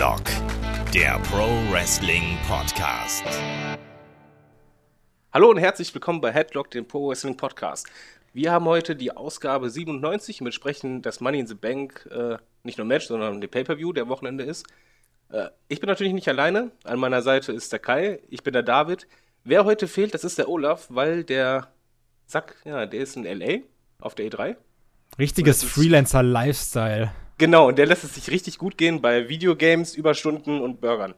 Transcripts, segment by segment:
Headlock, der Pro Wrestling Podcast. Hallo und herzlich willkommen bei Headlock, dem Pro Wrestling Podcast. Wir haben heute die Ausgabe 97 mit Sprechen das Money in the Bank, äh, nicht nur Match, sondern der Pay-Per-View, der Wochenende ist. Äh, ich bin natürlich nicht alleine. An meiner Seite ist der Kai, ich bin der David. Wer heute fehlt, das ist der Olaf, weil der Sack, ja, der ist in L.A. auf der E3. Richtiges Freelancer-Lifestyle. Genau, und der lässt es sich richtig gut gehen bei Videogames, Überstunden und Burgern.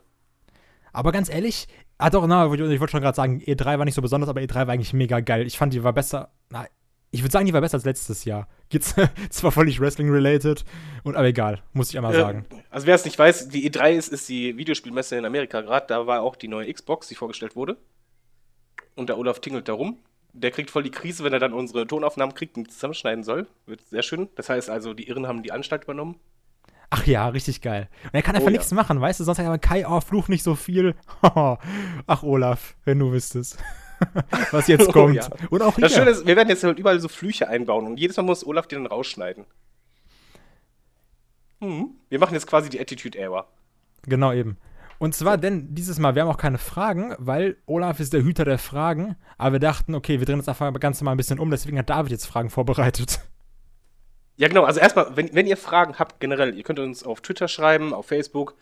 Aber ganz ehrlich, ah doch, na, ich wollte schon gerade sagen, E3 war nicht so besonders, aber E3 war eigentlich mega geil. Ich fand, die war besser, na, ich würde sagen, die war besser als letztes Jahr. Geht's zwar völlig Wrestling-related, und aber egal, muss ich einmal äh, sagen. Also wer es nicht weiß, die E3 ist, ist die Videospielmesse in Amerika gerade. Da war auch die neue Xbox, die vorgestellt wurde. Und der Olaf tingelt da rum. Der kriegt voll die Krise, wenn er dann unsere Tonaufnahmen kriegt und zusammenschneiden soll. Wird sehr schön. Das heißt also, die Irren haben die Anstalt übernommen. Ach ja, richtig geil. Und er kann einfach oh, nichts ja. machen, weißt du? Sonst sagt er Kai, oh, fluch nicht so viel. Ach, Olaf, wenn du wüsstest. was jetzt oh kommt. Oh, ja. Und auch hier. Das Schöne ist, wir werden jetzt halt überall so Flüche einbauen und jedes Mal muss Olaf die dann rausschneiden. Hm. Wir machen jetzt quasi die Attitude Era. Genau eben. Und zwar denn dieses Mal, wir haben auch keine Fragen, weil Olaf ist der Hüter der Fragen, aber wir dachten, okay, wir drehen das einfach ganz mal ein bisschen um, deswegen hat David jetzt Fragen vorbereitet. Ja, genau, also erstmal, wenn, wenn ihr Fragen habt generell, ihr könnt uns auf Twitter schreiben, auf Facebook,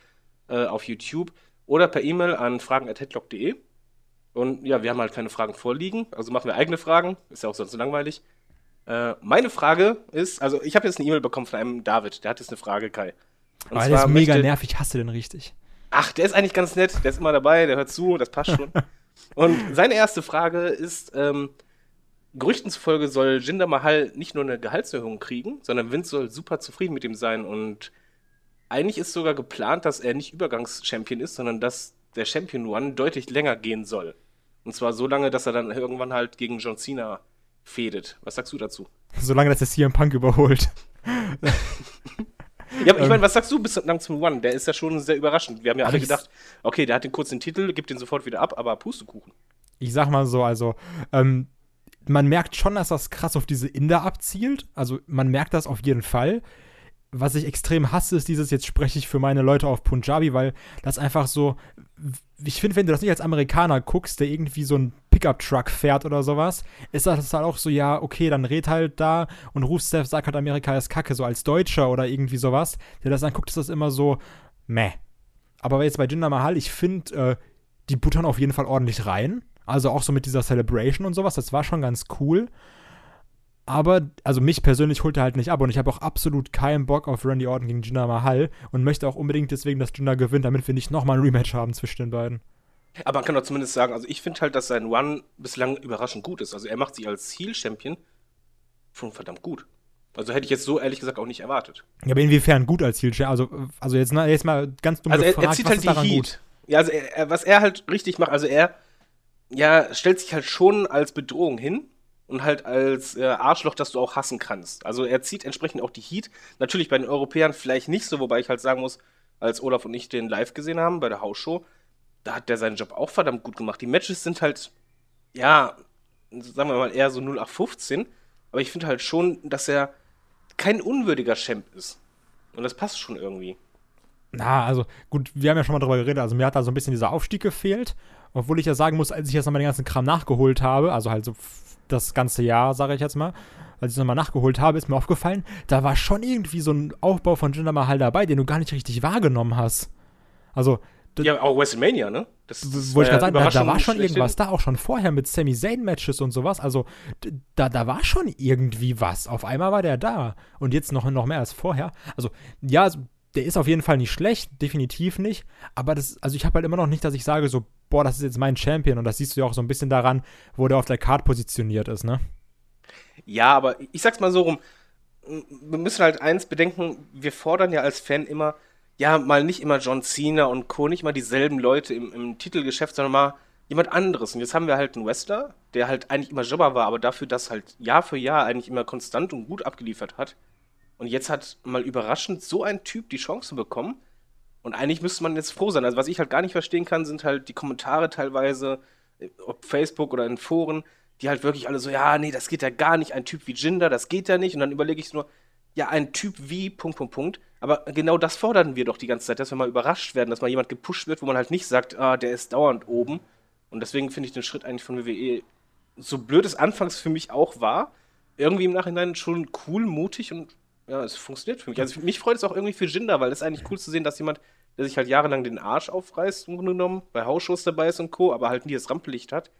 äh, auf YouTube oder per E-Mail an fragen.headlock.de. Und ja, wir haben halt keine Fragen vorliegen, also machen wir eigene Fragen, ist ja auch sonst so langweilig. Äh, meine Frage ist, also ich habe jetzt eine E-Mail bekommen von einem David, der hat jetzt eine Frage, Kai. Und oh, der ist mega möchte, nervig, hast du den richtig? Ach, der ist eigentlich ganz nett, der ist immer dabei, der hört zu, das passt schon. Und seine erste Frage ist, ähm, Gerüchten zufolge soll Jinder Mahal nicht nur eine Gehaltserhöhung kriegen, sondern Vince soll super zufrieden mit ihm sein und eigentlich ist sogar geplant, dass er nicht Übergangschampion ist, sondern dass der Champion One deutlich länger gehen soll. Und zwar so lange, dass er dann irgendwann halt gegen John Cena fädet. Was sagst du dazu? So lange, dass er CM Punk überholt. Ja, aber ich meine, was sagst du bislang zum One? Der ist ja schon sehr überraschend. Wir haben ja alle gedacht, okay, der hat den kurzen Titel, gibt den sofort wieder ab, aber Pustekuchen. Ich sag mal so, also, ähm, man merkt schon, dass das krass auf diese Inder abzielt. Also, man merkt das auf jeden Fall. Was ich extrem hasse, ist dieses, jetzt spreche ich für meine Leute auf Punjabi, weil das einfach so, ich finde, wenn du das nicht als Amerikaner guckst, der irgendwie so ein Pickup-Truck fährt oder sowas, ist das halt auch so, ja, okay, dann red halt da und rufst Steph, sag halt, Amerika ist kacke, so als Deutscher oder irgendwie sowas, der das anguckt, ist das immer so, meh. Aber jetzt bei Jinder Mahal, ich finde, äh, die buttern auf jeden Fall ordentlich rein. Also auch so mit dieser Celebration und sowas, das war schon ganz cool. Aber, also mich persönlich holt er halt nicht ab und ich habe auch absolut keinen Bock auf Randy Orton gegen Jinder Mahal und möchte auch unbedingt deswegen, dass Jinder gewinnt, damit wir nicht nochmal ein Rematch haben zwischen den beiden. Aber man kann doch zumindest sagen, also ich finde halt, dass sein Run bislang überraschend gut ist. Also er macht sich als Heel-Champion schon verdammt gut. Also hätte ich jetzt so ehrlich gesagt auch nicht erwartet. Ja, aber inwiefern gut als Heel-Champion? Also, also jetzt, na, jetzt mal ganz dumm also gefragt, er, er zieht halt die Heat. Gut? Ja, also er, was er halt richtig macht, also er ja, stellt sich halt schon als Bedrohung hin und halt als äh, Arschloch, das du auch hassen kannst. Also er zieht entsprechend auch die Heat. Natürlich bei den Europäern vielleicht nicht so, wobei ich halt sagen muss, als Olaf und ich den live gesehen haben bei der Hausshow, da hat der seinen Job auch verdammt gut gemacht. Die Matches sind halt, ja, sagen wir mal eher so 0815, aber ich finde halt schon, dass er kein unwürdiger Champ ist. Und das passt schon irgendwie. Na, also gut, wir haben ja schon mal darüber geredet, also mir hat da so ein bisschen dieser Aufstieg gefehlt. Obwohl ich ja sagen muss, als ich jetzt nochmal den ganzen Kram nachgeholt habe, also halt so das ganze Jahr, sage ich jetzt mal, als ich es nochmal nachgeholt habe, ist mir aufgefallen, da war schon irgendwie so ein Aufbau von Jinder Mahal dabei, den du gar nicht richtig wahrgenommen hast. Also. Ja, auch WrestleMania, ne? Das, das wollte ich gerade sagen, da, da, war schon irgendwas da, auch schon vorher mit Sami Zayn-Matches und sowas. Also, da, da war schon irgendwie was. Auf einmal war der da. Und jetzt noch, noch mehr als vorher. Also, ja, der ist auf jeden Fall nicht schlecht, definitiv nicht. Aber das, also ich habe halt immer noch nicht, dass ich sage, so, boah, das ist jetzt mein Champion. Und das siehst du ja auch so ein bisschen daran, wo der auf der Card positioniert ist, ne? Ja, aber ich sag's mal so rum. Wir müssen halt eins bedenken, wir fordern ja als Fan immer, ja, mal nicht immer John Cena und Co., nicht mal dieselben Leute im, im Titelgeschäft, sondern mal jemand anderes. Und jetzt haben wir halt einen Wrestler, der halt eigentlich immer Jobber war, aber dafür das halt Jahr für Jahr eigentlich immer konstant und gut abgeliefert hat. Und jetzt hat mal überraschend so ein Typ die Chance bekommen. Und eigentlich müsste man jetzt froh sein. Also was ich halt gar nicht verstehen kann, sind halt die Kommentare teilweise, äh, ob Facebook oder in Foren, die halt wirklich alle so, ja, nee, das geht ja gar nicht. Ein Typ wie Jinder, das geht ja nicht. Und dann überlege ich nur, ja, ein Typ wie, Punkt, Punkt, Punkt. Aber genau das fordern wir doch die ganze Zeit, dass wir mal überrascht werden, dass mal jemand gepusht wird, wo man halt nicht sagt, ah, der ist dauernd oben. Und deswegen finde ich den Schritt eigentlich von WWE, so blöd es anfangs für mich auch war, irgendwie im Nachhinein schon cool, mutig und ja, es funktioniert für mich. Also mich freut es auch irgendwie für Jinder, weil es ist eigentlich cool zu sehen, dass jemand, der sich halt jahrelang den Arsch aufreißt, im Grunde genommen, bei Hausshows dabei ist und Co., aber halt nie das Rampenlicht hat,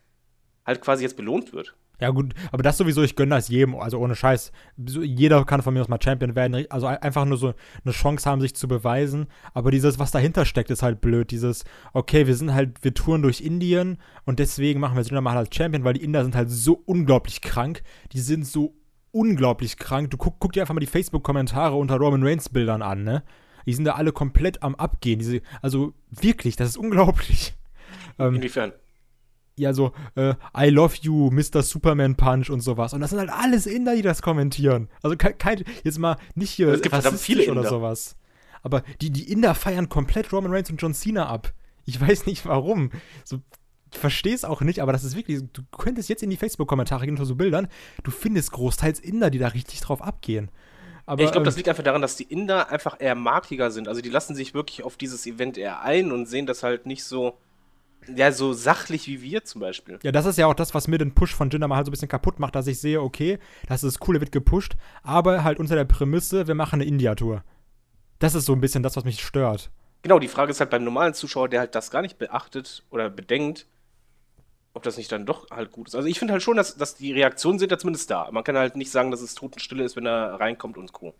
halt quasi jetzt belohnt wird. Ja, gut, aber das sowieso, ich gönne das jedem, also ohne Scheiß. Jeder kann von mir aus mal Champion werden, also einfach nur so eine Chance haben, sich zu beweisen. Aber dieses, was dahinter steckt, ist halt blöd. Dieses, okay, wir sind halt, wir touren durch Indien und deswegen machen wir Jinder mal als Champion, weil die Inder sind halt so unglaublich krank. Die sind so unglaublich krank. Du guck, guck dir einfach mal die Facebook-Kommentare unter Roman Reigns-Bildern an, ne? Die sind da alle komplett am Abgehen. Diese, also wirklich, das ist unglaublich. Ähm, Inwiefern? Ja, so, äh, I love you, Mr. Superman Punch und sowas. Und das sind halt alles Inder, die das kommentieren. Also kein, kein jetzt mal nicht hier es gibt viele Inder. oder sowas. Aber die, die Inder feiern komplett Roman Reigns und John Cena ab. Ich weiß nicht warum. So, ich verstehe es auch nicht, aber das ist wirklich, du könntest jetzt in die Facebook-Kommentare gehen unter so Bildern, du findest großteils Inder, die da richtig drauf abgehen. Aber, ich glaube, das ähm, liegt einfach daran, dass die Inder einfach eher markiger sind. Also die lassen sich wirklich auf dieses Event eher ein und sehen das halt nicht so, ja, so sachlich wie wir zum Beispiel. Ja, das ist ja auch das, was mir den Push von Jinder mal halt so ein bisschen kaputt macht, dass ich sehe, okay, das ist cool, wird gepusht, aber halt unter der Prämisse, wir machen eine India-Tour. Das ist so ein bisschen das, was mich stört. Genau, die Frage ist halt beim normalen Zuschauer, der halt das gar nicht beachtet oder bedenkt, ob das nicht dann doch halt gut ist. Also ich finde halt schon, dass, dass die Reaktionen sind ja zumindest da. Man kann halt nicht sagen, dass es Totenstille ist, wenn er reinkommt und Co.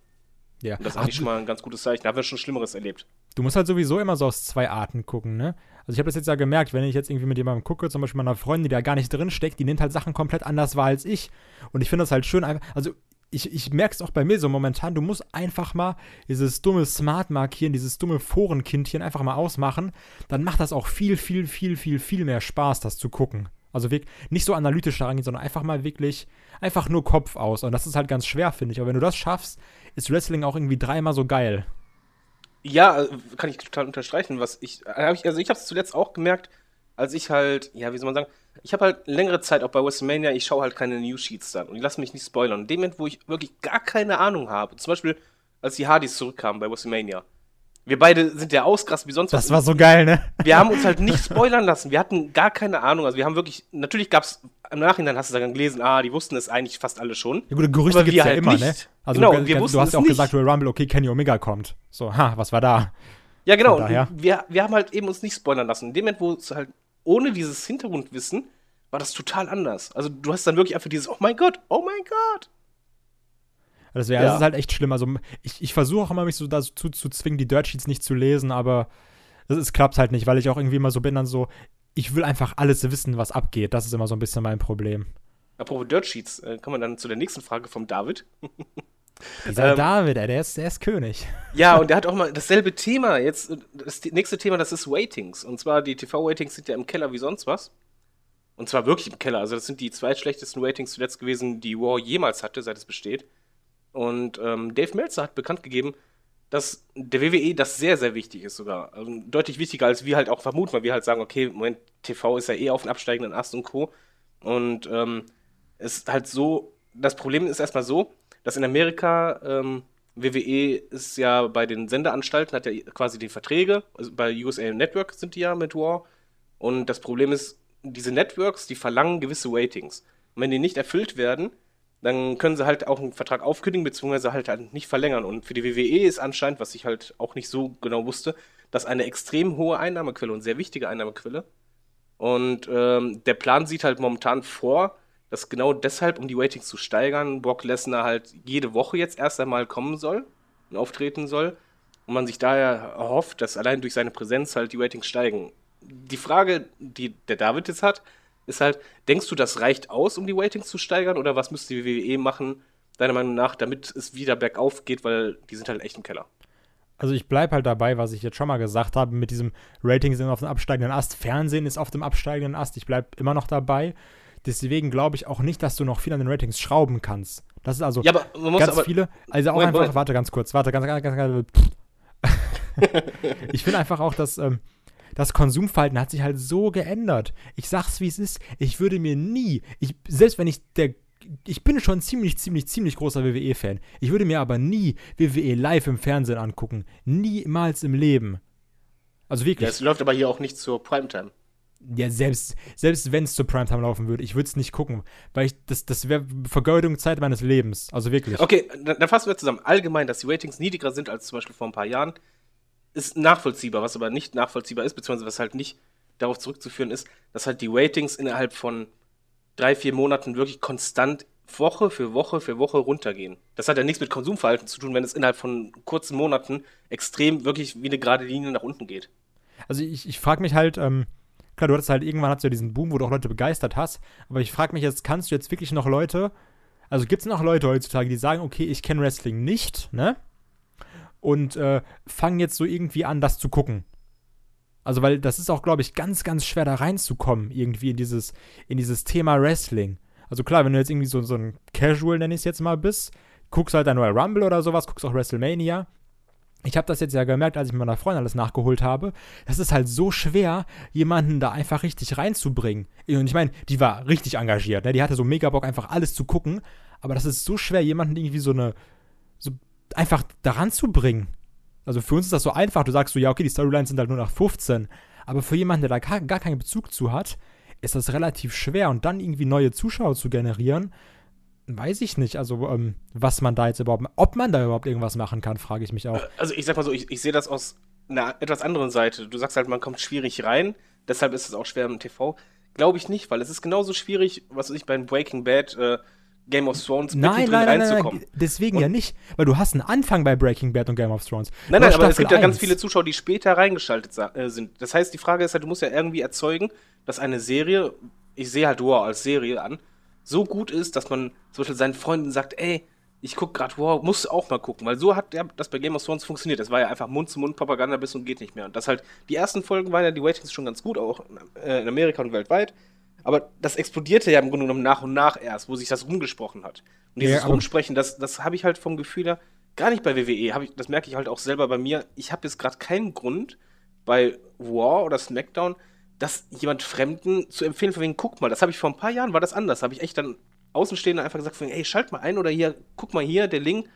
Ja. Und das ist eigentlich schon mal ein ganz gutes Zeichen. Da haben wir schon Schlimmeres erlebt. Du musst halt sowieso immer so aus zwei Arten gucken, ne? Also ich habe das jetzt ja gemerkt, wenn ich jetzt irgendwie mit jemandem gucke, zum Beispiel meiner Freundin, die da gar nicht drin steckt, die nimmt halt Sachen komplett anders wahr als ich. Und ich finde das halt schön, also ich, ich merke es auch bei mir so momentan, du musst einfach mal dieses dumme Smart markieren, dieses dumme Forenkindchen einfach mal ausmachen. Dann macht das auch viel, viel, viel, viel, viel mehr Spaß, das zu gucken. Also nicht so analytisch daran gehen, sondern einfach mal wirklich, einfach nur Kopf aus. Und das ist halt ganz schwer, finde ich. Aber wenn du das schaffst, ist Wrestling auch irgendwie dreimal so geil. Ja, äh, kann ich total unterstreichen. Was ich, äh, also ich habe es zuletzt auch gemerkt, als ich halt, ja, wie soll man sagen, ich habe halt längere Zeit auch bei WrestleMania, ich schaue halt keine News Sheets dann und ich lasse mich nicht spoilern. Und dem Moment, wo ich wirklich gar keine Ahnung habe, zum Beispiel, als die Hardys zurückkamen bei WrestleMania, wir beide sind ja ausgerastet wie sonst was. Das war so geil, ne? Wir haben uns halt nicht spoilern lassen. Wir hatten gar keine Ahnung. Also wir haben wirklich, natürlich gab es, im Nachhinein hast du dann gelesen, ah, die wussten es eigentlich fast alle schon. Ja gut, Gerüchte gibt es ja halt immer, nicht. ne? Also genau, du, wir du hast ja auch nicht. gesagt, Royal Rumble, okay, Kenny Omega kommt. So, ha, was war da? Ja, genau. Wir, wir haben halt eben uns nicht spoilern lassen. In dem Moment, wo es halt ohne dieses Hintergrundwissen war das total anders. Also du hast dann wirklich einfach dieses, oh mein Gott, oh mein Gott. Das, wär, ja. das ist halt echt schlimm. Also ich, ich versuche auch immer, mich so dazu zu zwingen, die Dirt Sheets nicht zu lesen, aber es klappt halt nicht, weil ich auch irgendwie immer so bin, dann so, ich will einfach alles wissen, was abgeht. Das ist immer so ein bisschen mein Problem. Apropos Dirt Sheets, äh, kommen wir dann zu der nächsten Frage vom David. Dieser ähm, David, ey, der ist, der ist König. Ja, und der hat auch mal dasselbe Thema. Jetzt, das nächste Thema, das ist Waitings. Und zwar, die TV-Waitings sind ja im Keller wie sonst was. Und zwar wirklich im Keller. Also, das sind die zweitschlechtesten Ratings zuletzt gewesen, die War jemals hatte, seit es besteht. Und ähm, Dave Meltzer hat bekannt gegeben, dass der WWE das sehr, sehr wichtig ist sogar. Also deutlich wichtiger, als wir halt auch vermuten, weil wir halt sagen, okay, Moment, TV ist ja eh auf dem absteigenden Ast und Co. Und ähm, es ist halt so, das Problem ist erstmal so, dass in Amerika ähm, WWE ist ja bei den Sendeanstalten, hat ja quasi die Verträge, also bei USA Network sind die ja mit War. Und das Problem ist, diese Networks, die verlangen gewisse Ratings. Und wenn die nicht erfüllt werden, dann können sie halt auch einen Vertrag aufkündigen, beziehungsweise halt, halt nicht verlängern. Und für die WWE ist anscheinend, was ich halt auch nicht so genau wusste, das eine extrem hohe Einnahmequelle und sehr wichtige Einnahmequelle. Und ähm, der Plan sieht halt momentan vor, dass genau deshalb, um die Ratings zu steigern, Brock Lesnar halt jede Woche jetzt erst einmal kommen soll und auftreten soll. Und man sich daher erhofft, dass allein durch seine Präsenz halt die Ratings steigen. Die Frage, die der David jetzt hat, ist halt, denkst du, das reicht aus, um die Ratings zu steigern? Oder was müsste die WWE machen, deiner Meinung nach, damit es wieder bergauf geht, weil die sind halt echt im Keller? Also ich bleibe halt dabei, was ich jetzt schon mal gesagt habe, mit diesem Ratings sind auf dem absteigenden Ast, Fernsehen ist auf dem absteigenden Ast, ich bleibe immer noch dabei. Deswegen glaube ich auch nicht, dass du noch viel an den Ratings schrauben kannst. Das ist also ja, ganz aber, viele. Also auch Moment, einfach, Moment. warte ganz kurz, warte ganz, ganz, ganz, ganz ich finde einfach auch, dass ähm, das Konsumverhalten hat sich halt so geändert. Ich sag's, wie es ist. Ich würde mir nie, ich, selbst wenn ich der ich bin schon ziemlich, ziemlich, ziemlich großer WWE-Fan. Ich würde mir aber nie WWE live im Fernsehen angucken. Niemals im Leben. Also wirklich. Ja, es läuft aber hier auch nicht zur Primetime. Ja, selbst, selbst wenn es zur Primetime laufen würde, ich würde es nicht gucken, weil ich, das, das wäre Vergeudung Zeit meines Lebens. Also wirklich. Okay, dann, dann fassen wir zusammen. Allgemein, dass die Ratings niedriger sind als zum Beispiel vor ein paar Jahren, ist nachvollziehbar. Was aber nicht nachvollziehbar ist, beziehungsweise was halt nicht darauf zurückzuführen ist, dass halt die Ratings innerhalb von drei, vier Monaten wirklich konstant Woche für Woche für Woche runtergehen. Das hat ja nichts mit Konsumverhalten zu tun, wenn es innerhalb von kurzen Monaten extrem wirklich wie eine gerade Linie nach unten geht. Also ich, ich frage mich halt, ähm, klar, du hattest halt irgendwann hast du ja diesen Boom, wo du auch Leute begeistert hast, aber ich frage mich jetzt, kannst du jetzt wirklich noch Leute, also gibt es noch Leute heutzutage, die sagen, okay, ich kenne Wrestling nicht, ne? Und äh, fangen jetzt so irgendwie an, das zu gucken. Also, weil das ist auch, glaube ich, ganz, ganz schwer da reinzukommen, irgendwie in dieses, in dieses Thema Wrestling. Also klar, wenn du jetzt irgendwie so, so ein Casual, nenne ich es jetzt mal, bist, guckst halt dann Royal Rumble oder sowas, guckst auch WrestleMania. Ich habe das jetzt ja gemerkt, als ich mit meiner Freundin alles nachgeholt habe. Das ist halt so schwer, jemanden da einfach richtig reinzubringen. Und ich meine, die war richtig engagiert, ne? Die hatte so mega Bock, einfach alles zu gucken. Aber das ist so schwer, jemanden irgendwie so eine, so einfach daran zu bringen. Also für uns ist das so einfach. Du sagst so, ja, okay, die Storylines sind halt nur nach 15. Aber für jemanden, der da gar, gar keinen Bezug zu hat, ist das relativ schwer. Und dann irgendwie neue Zuschauer zu generieren, weiß ich nicht. Also, ähm, was man da jetzt überhaupt, ob man da überhaupt irgendwas machen kann, frage ich mich auch. Also, ich sag mal so, ich, ich sehe das aus einer etwas anderen Seite. Du sagst halt, man kommt schwierig rein. Deshalb ist es auch schwer im TV. Glaube ich nicht, weil es ist genauso schwierig, was ich beim Breaking Bad. Äh, Game of Thrones nein, nein, nein, reinzukommen. Nein, deswegen und ja nicht, weil du hast einen Anfang bei Breaking Bad und Game of Thrones. Nein, nein, aber es gibt ja ganz viele Zuschauer, die später reingeschaltet äh, sind. Das heißt, die Frage ist halt, du musst ja irgendwie erzeugen, dass eine Serie, ich sehe halt War als Serie an, so gut ist, dass man zum Beispiel seinen Freunden sagt, ey, ich gucke gerade War, muss auch mal gucken, weil so hat ja das bei Game of Thrones funktioniert. Das war ja einfach Mund-zu-Mund-Propaganda bis und geht nicht mehr. Und das halt, die ersten Folgen waren ja die Ratings schon ganz gut, auch in Amerika und weltweit. Aber das explodierte ja im Grunde genommen nach und nach erst, wo sich das rumgesprochen hat. Und dieses ja, Rumsprechen, das, das habe ich halt vom Gefühl her gar nicht bei WWE. Ich, das merke ich halt auch selber bei mir. Ich habe jetzt gerade keinen Grund bei War oder SmackDown, das jemand Fremden zu empfehlen, von wegen, guck mal, das habe ich vor ein paar Jahren, war das anders. Habe ich echt dann Außenstehender einfach gesagt, von ey, schalt mal ein oder hier, guck mal hier, der Link.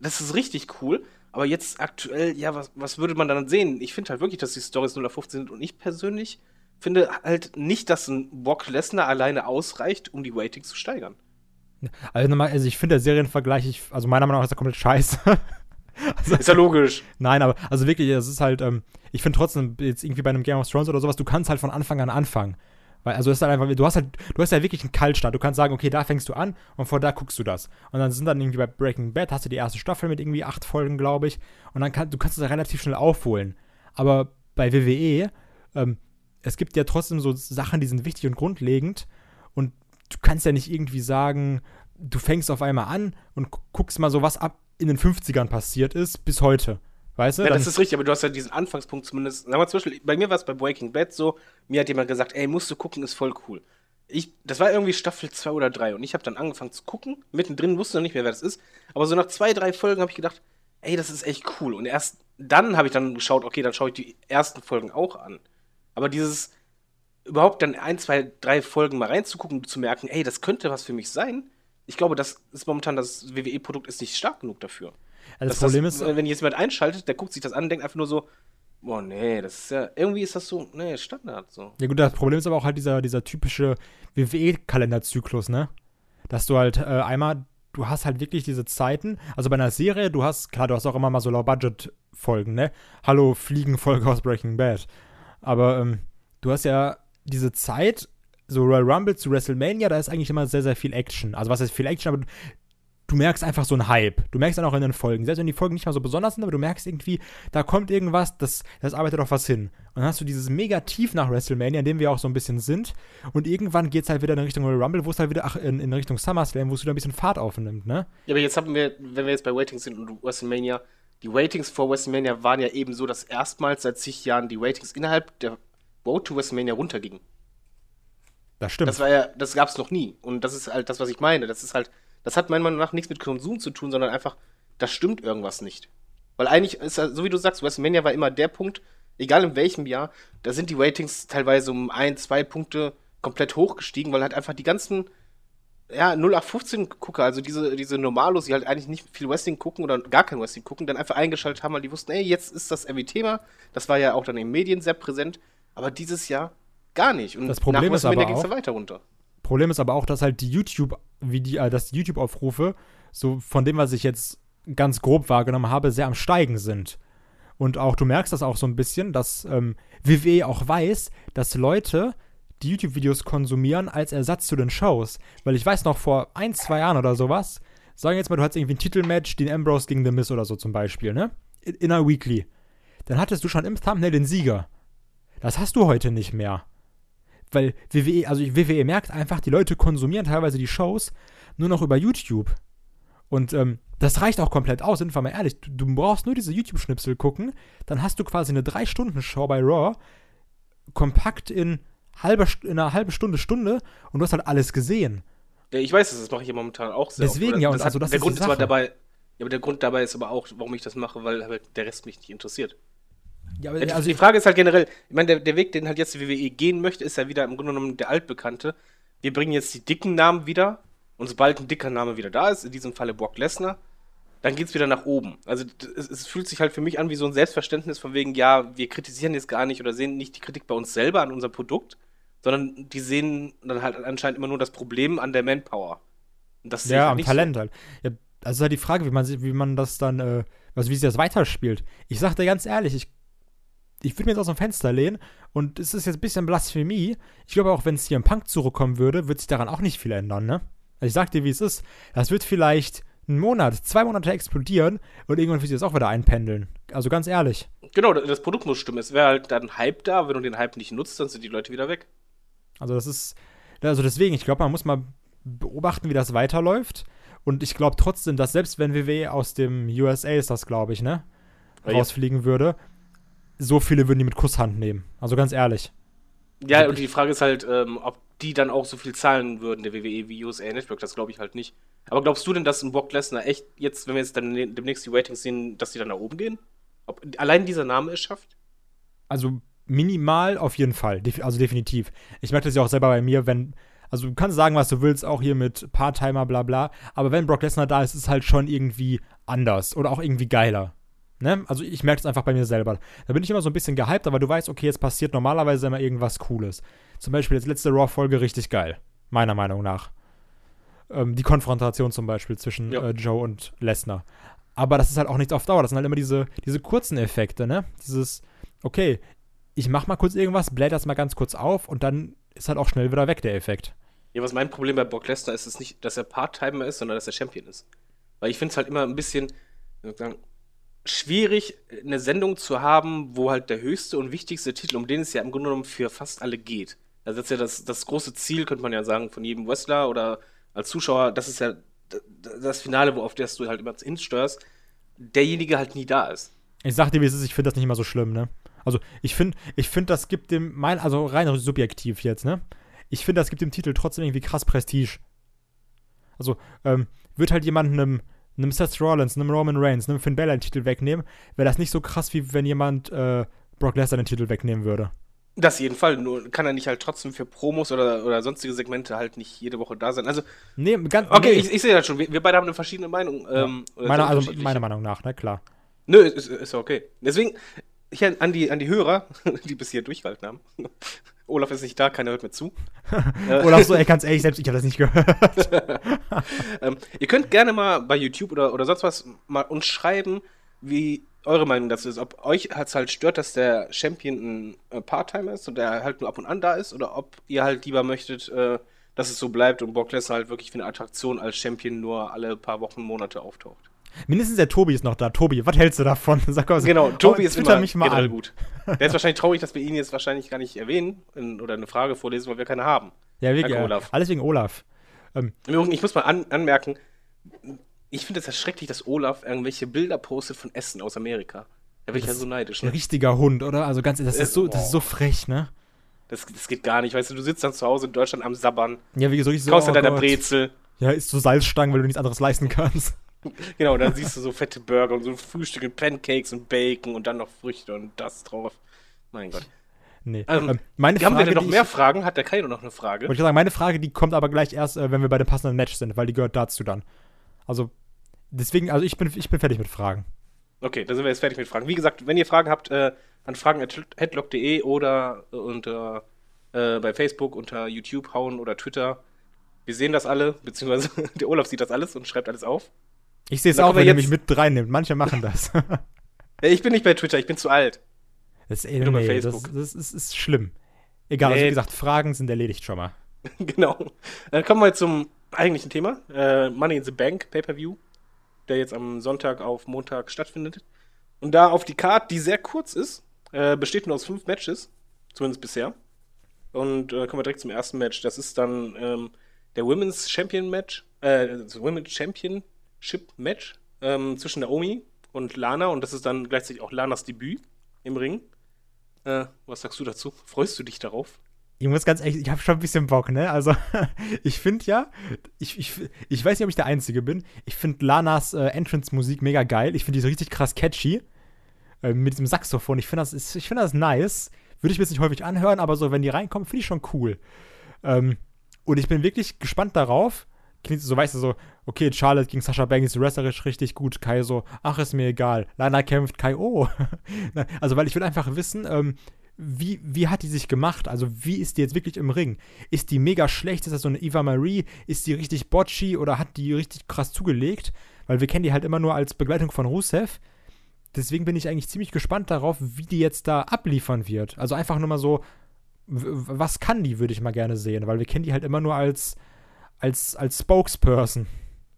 Das ist richtig cool. Aber jetzt aktuell, ja, was, was würde man dann sehen? Ich finde halt wirklich, dass die Stories 0 auf 15 sind und ich persönlich finde halt nicht, dass ein Brock Lesnar alleine ausreicht, um die Ratings zu steigern. Also, also ich finde der Serienvergleich, ich, also meiner Meinung nach ist er komplett scheiße. also, ist ja logisch. Nein, aber also wirklich, es ist halt, ähm, ich finde trotzdem jetzt irgendwie bei einem Game of Thrones oder sowas, du kannst halt von Anfang an anfangen. Weil, also ist halt einfach, du hast halt, du hast ja wirklich einen Kaltstart. Du kannst sagen, okay, da fängst du an und vor da guckst du das. Und dann sind dann irgendwie bei Breaking Bad, hast du die erste Staffel mit irgendwie acht Folgen, glaube ich. Und dann kannst du kannst es relativ schnell aufholen. Aber bei WWE, ähm, es gibt ja trotzdem so Sachen, die sind wichtig und grundlegend. Und du kannst ja nicht irgendwie sagen, du fängst auf einmal an und guckst mal so, was ab in den 50ern passiert ist, bis heute. Weißt du? Ja, das ist richtig, aber du hast ja diesen Anfangspunkt zumindest. Sag mal, zum Beispiel, bei mir war es bei Breaking Bad so, mir hat jemand gesagt, ey, musst du gucken, ist voll cool. Ich, das war irgendwie Staffel 2 oder 3 und ich habe dann angefangen zu gucken. Mittendrin wusste noch nicht mehr, wer das ist. Aber so nach zwei, drei Folgen habe ich gedacht, ey, das ist echt cool. Und erst dann habe ich dann geschaut, okay, dann schaue ich die ersten Folgen auch an. Aber dieses, überhaupt dann ein, zwei, drei Folgen mal reinzugucken und zu merken, ey, das könnte was für mich sein. Ich glaube, das ist momentan das WWE-Produkt ist nicht stark genug dafür. Also das Problem das, ist, wenn jetzt jemand einschaltet, der guckt sich das an und denkt einfach nur so, boah, nee, das ist ja, irgendwie ist das so, nee, Standard so. Ja gut, das Problem ist aber auch halt dieser, dieser typische WWE-Kalenderzyklus, ne? Dass du halt äh, einmal, du hast halt wirklich diese Zeiten, also bei einer Serie, du hast, klar, du hast auch immer mal so Low-Budget-Folgen, ne? Hallo, Fliegen-Folge aus Breaking Bad. Aber ähm, du hast ja diese Zeit, so Royal Rumble zu WrestleMania, da ist eigentlich immer sehr, sehr viel Action. Also was heißt viel Action, aber du merkst einfach so einen Hype. Du merkst dann auch in den Folgen. Selbst wenn die Folgen nicht mal so besonders sind, aber du merkst irgendwie, da kommt irgendwas, das, das arbeitet auf was hin. Und dann hast du dieses mega Tief nach WrestleMania, in dem wir auch so ein bisschen sind. Und irgendwann geht es halt wieder in Richtung Royal Rumble, wo es halt wieder, ach, in, in Richtung SummerSlam, wo es wieder ein bisschen Fahrt aufnimmt, ne? Ja, aber jetzt haben wir, wenn wir jetzt bei Ratings sind und WrestleMania, die Ratings vor WrestleMania waren ja eben so, dass erstmals seit zig Jahren die Ratings innerhalb der Road to WrestleMania runtergingen. Das stimmt. Das war ja, das gab's noch nie. Und das ist halt das, was ich meine. Das ist halt, das hat meiner Meinung nach nichts mit Konsum zu tun, sondern einfach, da stimmt irgendwas nicht. Weil eigentlich ist so wie du sagst, WrestleMania war immer der Punkt, egal in welchem Jahr, da sind die Ratings teilweise um ein, zwei Punkte komplett hochgestiegen, weil halt einfach die ganzen ja, 0815-Gucker, also diese, diese Normalos, die halt eigentlich nicht viel Wrestling gucken oder gar kein Wrestling gucken, dann einfach eingeschaltet haben, weil die wussten, ey, jetzt ist das irgendwie Thema. Das war ja auch dann in Medien sehr präsent. Aber dieses Jahr gar nicht. Und das Problem ist aber auch, weiter runter. Problem ist aber auch, dass halt die YouTube, wie die, äh, dass die YouTube-Aufrufe, so von dem, was ich jetzt ganz grob wahrgenommen habe, sehr am Steigen sind. Und auch, du merkst das auch so ein bisschen, dass ähm, WWE auch weiß, dass Leute die YouTube-Videos konsumieren als Ersatz zu den Shows. Weil ich weiß noch, vor ein, zwei Jahren oder sowas, sagen jetzt mal, du hattest irgendwie ein Titelmatch, den Ambrose gegen The Miz oder so zum Beispiel, ne? In, in einer Weekly. Dann hattest du schon im Thumbnail den Sieger. Das hast du heute nicht mehr. Weil WWE, also WWE merkt einfach, die Leute konsumieren teilweise die Shows nur noch über YouTube. Und ähm, das reicht auch komplett aus, sind wir mal ehrlich. Du, du brauchst nur diese YouTube-Schnipsel gucken, dann hast du quasi eine 3-Stunden-Show bei Raw, kompakt in, halber, in einer halben Stunde, Stunde und du hast halt alles gesehen. Ja, ich weiß, das mache ich ja momentan auch sehr Deswegen oft. ja, und also das der ist Grund ist aber dabei, ja, aber der Grund dabei ist aber auch, warum ich das mache, weil halt der Rest mich nicht interessiert. Ja, aber, also die Frage ist halt generell, ich meine, der, der Weg, den halt jetzt die WWE gehen möchte, ist ja wieder im Grunde genommen der altbekannte. Wir bringen jetzt die dicken Namen wieder und sobald ein dicker Name wieder da ist, in diesem Falle Brock Lesnar, dann geht es wieder nach oben. Also es, es, fühlt sich halt für mich an wie so ein Selbstverständnis von wegen, ja, wir kritisieren jetzt gar nicht oder sehen nicht die Kritik bei uns selber an unserem Produkt, sondern die sehen dann halt anscheinend immer nur das Problem an der Manpower. ja, halt am Talent so. halt. Ja, also ist halt die Frage, wie man, wie man das dann, äh, also wie sich das weiterspielt. Ich sag dir ganz ehrlich, ich ich würde mir jetzt aus dem Fenster lehnen und es ist jetzt ein bisschen Blasphemie. Ich glaube auch, wenn es hier im Punk zurückkommen würde, wird sich daran auch nicht viel ändern, ne? Also ich sag dir, wie es ist. Das wird vielleicht einen Monat, zwei Monate explodieren und irgendwann wird sich das auch wieder einpendeln. Also ganz ehrlich. Genau, das Produkt muss stimmen. Es wäre halt dann Hype da. Wenn du den Hype nicht nutzt, dann sind die Leute wieder weg. Also das ist, also deswegen, ich glaube, man muss mal beobachten, wie das weiterläuft. Und ich glaube trotzdem, dass selbst wenn WWE aus dem USA ist das, glaube ich, ne? Rausfliegen würde, so viele würden die mit Kusshand nehmen. Also ganz ehrlich. Ja, und die Frage ist halt, ähm, ob die dann auch so viel zahlen würden, der WWE wie USA Network. Das glaube ich halt nicht. Aber glaubst du denn, dass ein Brock Lesnar echt jetzt, wenn wir jetzt dann demnächst die Ratings sehen, dass die dann nach oben gehen? Ob allein dieser Name es schafft? Also minimal auf jeden Fall. Also definitiv. Ich merke das ja auch selber bei mir, wenn. Also du kannst sagen, was du willst, auch hier mit Part-Timer, bla bla. Aber wenn Brock Lesnar da ist, ist es halt schon irgendwie anders oder auch irgendwie geiler. Ne? Also ich merke es einfach bei mir selber. Da bin ich immer so ein bisschen gehypt, aber du weißt, okay, jetzt passiert normalerweise immer irgendwas Cooles. Zum Beispiel jetzt letzte Raw-Folge richtig geil. Meiner Meinung nach. Ähm, die Konfrontation zum Beispiel zwischen ja. äh, Joe und Lesnar. Aber das ist halt auch nichts auf Dauer. Das sind halt immer diese, diese kurzen Effekte, ne? Dieses, okay, ich mach mal kurz irgendwas, bläht das mal ganz kurz auf und dann ist halt auch schnell wieder weg, der Effekt. Ja, was mein Problem bei Brock Lesnar ist, ist nicht, dass er Part-Timer ist, sondern dass er Champion ist. Weil ich finde es halt immer ein bisschen, sozusagen, schwierig, eine Sendung zu haben, wo halt der höchste und wichtigste Titel, um den es ja im Grunde genommen für fast alle geht. Also das ist ja das, das große Ziel, könnte man ja sagen, von jedem Wrestler oder als Zuschauer, das ist ja das Finale, auf das du halt immer hinsteuerst, derjenige halt nie da ist. Ich sag dir, wie es ist, ich finde das nicht immer so schlimm, ne? Also ich finde, ich finde, das gibt dem, mein, also rein subjektiv jetzt, ne? Ich finde, das gibt dem Titel trotzdem irgendwie krass Prestige. Also, ähm, wird halt jemand einem einem Seth Rollins, einem Roman Reigns, einem Finn Balor den Titel wegnehmen, wäre das nicht so krass, wie wenn jemand äh, Brock Lesnar den Titel wegnehmen würde. Das jeden Fall, nur kann er nicht halt trotzdem für Promos oder, oder sonstige Segmente halt nicht jede Woche da sein. Also, nee, ganz, okay, nee. ich, ich sehe das schon. Wir, wir, beide haben eine verschiedene Meinung. Ähm, Meine, also meiner Meinung nach, ne, klar. Nö, ist, ist okay. Deswegen, hier an die, an die Hörer, die bis hier durchgehalten haben. Olaf ist nicht da, keiner hört mir zu. Olaf so, ey, ganz ehrlich, selbst ich habe das nicht gehört. ähm, ihr könnt gerne mal bei YouTube oder, oder sonst was mal uns schreiben, wie eure Meinung dazu ist. Ob euch es halt stört, dass der Champion ein äh, Part-Timer ist und der halt nur ab und an da ist, oder ob ihr halt lieber möchtet, äh, dass es so bleibt und Brock Lesnar halt wirklich für eine Attraktion als Champion nur alle paar Wochen, Monate auftaucht. Mindestens der Tobi ist noch da. Tobi, was hältst du davon? Sag mal, genau, Tobi oh, ist immer mich mal gut. Der ist wahrscheinlich traurig, dass wir ihn jetzt wahrscheinlich gar nicht erwähnen in, oder eine Frage vorlesen, weil wir keine haben. Ja, wegen ja, Olaf. Alles wegen Olaf. Ähm. Ich muss mal an, anmerken, ich finde es ja schrecklich, dass Olaf irgendwelche Bilder postet von Essen aus Amerika. Da bin ich ja so neidisch. Ne? Ein richtiger Hund, oder? Also ganz, das ist so, das ist so frech, ne? Das, das geht gar nicht. Weißt du, du sitzt dann zu Hause in Deutschland am Sabbern. Ja, wie so ich so. Kaufst oh deiner Brezel. Ja, isst so Salzstangen, weil du nichts anderes leisten kannst. Genau, dann siehst du so fette Burger und so Frühstücke, Pancakes und Bacon und dann noch Früchte und das drauf. Mein Gott. Nee. Ähm, Ähm, meine haben wir Frage, denn noch mehr ich, Fragen? Hat der Kaino noch eine Frage? wollte ich sagen, meine Frage, die kommt aber gleich erst, äh, wenn wir bei dem passenden Match sind, weil die gehört dazu dann. Also, deswegen, also ich bin, ich bin fertig mit Fragen. Okay, dann sind wir jetzt fertig mit Fragen. Wie gesagt, wenn ihr Fragen habt, äh, an fragen.headlock.de oder äh, unter, äh, bei Facebook, unter YouTube hauen oder Twitter. Wir sehen das alle, beziehungsweise der Olaf sieht das alles und schreibt alles auf. Ich sehe es auch, wenn ihr mich mit reinnimmt. Manche machen das. Ich bin nicht bei Twitter, ich bin zu alt. Das, ey, Nur bei nee, das, Facebook. das, ist, ist schlimm. Egal, also Nee. wie gesagt, Fragen sind erledigt schon mal. genau. Äh, kommen wir jetzt zum eigentlichen Thema. Äh, Money in the Bank Pay-Per-View, der jetzt am Sonntag auf Montag stattfindet. Und da auf die Card, die sehr kurz ist, äh, besteht nur aus fünf Matches, zumindest bisher. Und äh, kommen wir direkt zum ersten Match. Das ist dann ähm, der Women's Champion Match, äh, das Women's Championship Match ähm, zwischen Naomi und Lana. Und das ist dann gleichzeitig auch Lanas Debüt im Ring. Äh, was sagst du dazu? Freust du dich darauf? Ich muss ganz ehrlich, ich habe schon ein bisschen Bock, ne? Also, ich finde ja, ich, ich, ich weiß nicht, ob ich der Einzige bin. Ich finde Lanas äh, Entrance-Musik mega geil. Ich finde die so richtig krass catchy. Äh, mit diesem Saxophon. Ich finde das, find das nice. Würde ich mir jetzt nicht häufig anhören, aber so, wenn die reinkommen, finde ich schon cool. Ähm, und ich bin wirklich gespannt darauf. Klingt so, weißt du, so, okay, Charlotte gegen Sasha Banks, wrestlerisch richtig gut. Kai so, ach, ist mir egal. Lana kämpft, Kai, oh. Also, weil ich will einfach wissen, ähm, wie, wie hat die sich gemacht? Also, wie ist die jetzt wirklich im Ring? Ist die mega schlecht? Ist das so eine Eva Marie? Ist die richtig botchy oder hat die richtig krass zugelegt? Weil wir kennen die halt immer nur als Begleitung von Rusev. Deswegen bin ich eigentlich ziemlich gespannt darauf, wie die jetzt da abliefern wird. Also einfach nur mal so, was kann die, würde ich mal gerne sehen, weil wir kennen die halt immer nur als, als, als Spokesperson.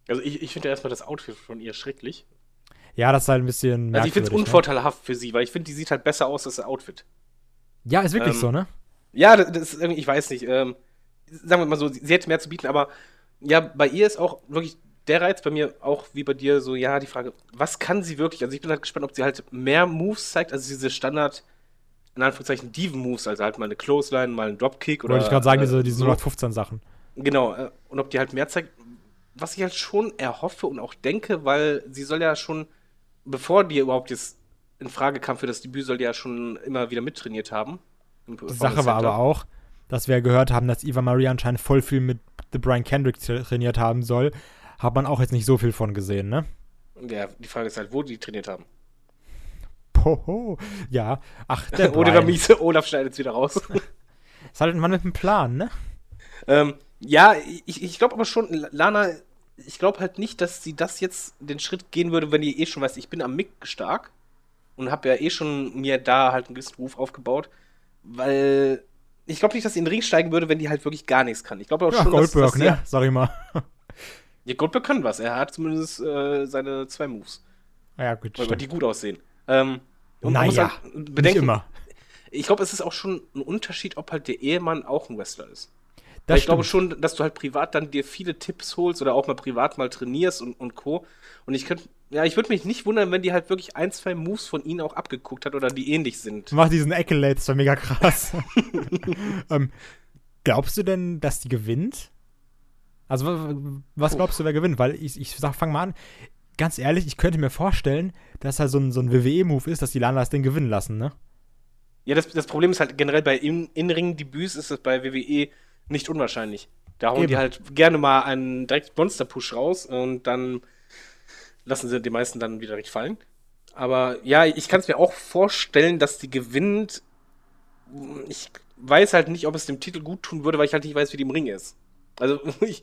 Also ich, ich finde ja erstmal das Outfit von ihr schrecklich. Ja, das ist halt ein bisschen. Also ich finde es merkwürdig, ne? unvorteilhaft für sie, weil ich finde, die sieht halt besser aus als das Outfit. Ja, ist wirklich Ähm, so, ne? Ja, das, das ist irgendwie, ich weiß nicht. Ähm, sagen wir mal so, sie, sie hätte mehr zu bieten, aber ja, bei ihr ist auch wirklich der Reiz bei mir auch wie bei dir so, ja, die Frage, was kann sie wirklich? Also ich bin halt gespannt, ob sie halt mehr Moves zeigt, also diese Standard, in Anführungszeichen, Diven-Moves, also halt mal eine Clothesline, mal ein Dropkick oder. Wollte ich gerade sagen, äh, diese, diese so. 0815 Sachen. Genau, äh, und ob die halt mehr zeigt, was ich halt schon erhoffe und auch denke, weil sie soll ja schon, bevor die überhaupt jetzt in Frage kam für das Debüt, soll die ja schon immer wieder mittrainiert haben. Die Sache war aber auch, dass wir gehört haben, dass Eva Marie anscheinend voll viel mit The Brian Kendrick tra- trainiert haben soll. Hat man auch jetzt nicht so viel von gesehen, ne? Ja, die Frage ist halt, wo die trainiert haben. Poho. Ja. Ach, der Oder Brian. miese Olaf schneidet es wieder raus. Ist halt ein Mann mit einem Plan, ne? Ähm, ja, ich, ich glaube aber schon, Lana, ich glaube halt nicht, dass sie das jetzt den Schritt gehen würde, wenn die eh schon weiß, ich bin am Mick stark und habe ja eh schon mir da halt einen gewissen Ruf aufgebaut, weil ich glaube nicht, dass sie in den Ring steigen würde, wenn die halt wirklich gar nichts kann. Ich glaube aber Ja, schon, Goldberg, dass, dass ne? Sag ich mal. Ja, Goldberg kann was. Er hat zumindest äh, seine zwei Moves, Ja, gut. weil die gut aussehen. Ähm, und Naja, halt Nicht bedenken, immer. ich glaube, es ist auch schon ein Unterschied, ob halt der Ehemann auch ein Wrestler ist. Das ich glaube stimmt. schon, dass du halt privat dann dir viele Tipps holst oder auch mal privat mal trainierst und, und Co. Und ich könnte, ja, ich würde mich nicht wundern, wenn die halt wirklich ein, zwei Moves von ihnen auch abgeguckt hat oder die ähnlich sind. Mach diesen Accolade, ist doch mega krass. ähm, glaubst du denn, dass die gewinnt? Also, wa- was glaubst du, wer gewinnt? Weil ich, ich sag, fang mal an. Ganz ehrlich, ich könnte mir vorstellen, dass halt so ein, so ein WWE-Move ist, dass die Lana das Ding gewinnen lassen, ne? Ja, das, das Problem ist halt generell bei In- In-Ring-Debüts ist es bei WWE nicht unwahrscheinlich. Da hauen die Eben. halt gerne mal einen direkt Monster-Push raus und dann lassen sie die meisten dann wieder direkt fallen. Aber ja, ich kann es mir auch vorstellen, dass die gewinnt. Ich weiß halt nicht, ob es dem Titel gut tun würde, weil ich halt nicht weiß, wie die im Ring ist. Also ich,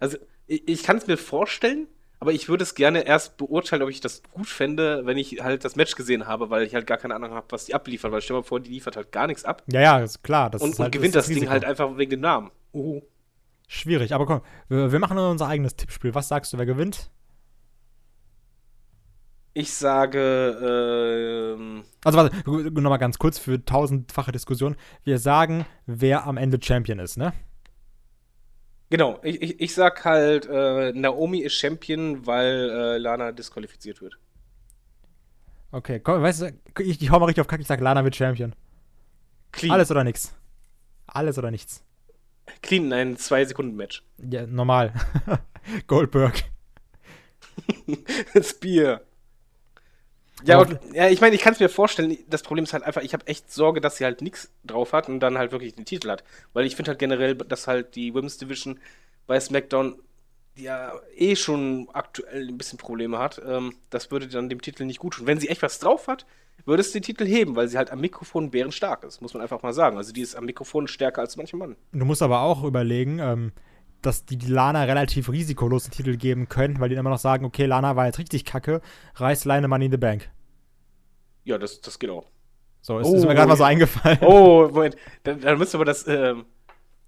also ich, ich kann es mir vorstellen, aber ich würde es gerne erst beurteilen, ob ich das gut fände, wenn ich halt das Match gesehen habe, weil ich halt gar keine Ahnung habe, was die abliefern. Weil stell dir mal vor, die liefert halt gar nichts ab Ja, ja, ist klar. Das und, ist halt und gewinnt das, Ding Risiko. halt einfach wegen dem Namen. Uhu. Schwierig, aber komm, wir, wir machen unser eigenes Tippspiel. Was sagst du, wer gewinnt? Ich sage, ähm, Also, warte, nochmal ganz kurz für tausendfache Diskussion. Wir sagen, wer am Ende Champion ist, ne? Genau, ich, ich, ich sag halt, äh, Naomi ist Champion, weil äh, Lana disqualifiziert wird. Okay, komm, weißt du, ich, ich hau mal richtig auf Kack, ich sag, Lana wird Champion. Clean. Alles oder nichts. Alles oder nichts. Clean in ein 2-Sekunden-Match. Ja, normal. Goldberg. Spear. Ja, und, ja ich meine, ich kann es mir vorstellen, das Problem ist halt einfach, ich habe echt Sorge, dass sie halt nichts drauf hat und dann halt wirklich den Titel hat. Weil ich finde halt generell, dass halt die Women's Division bei SmackDown ja eh schon aktuell ein bisschen Probleme hat. Ähm, das würde dann dem Titel nicht gut tun. Wenn sie echt was drauf hat, würde es den Titel heben, weil sie halt am Mikrofon bärenstark ist, muss man einfach mal sagen. Also die ist am Mikrofon stärker als manche Mann. Du musst aber auch überlegen, ähm, dass die Lana relativ risikolos den Titel geben können, weil die immer noch sagen, okay, Lana war jetzt richtig kacke, reißt Leine Money in the Bank. Ja, das, das geht auch. So, ist, oh, ist mir gerade mal so eingefallen. Oh, Moment. Dann, dann müssen wir das, ähm,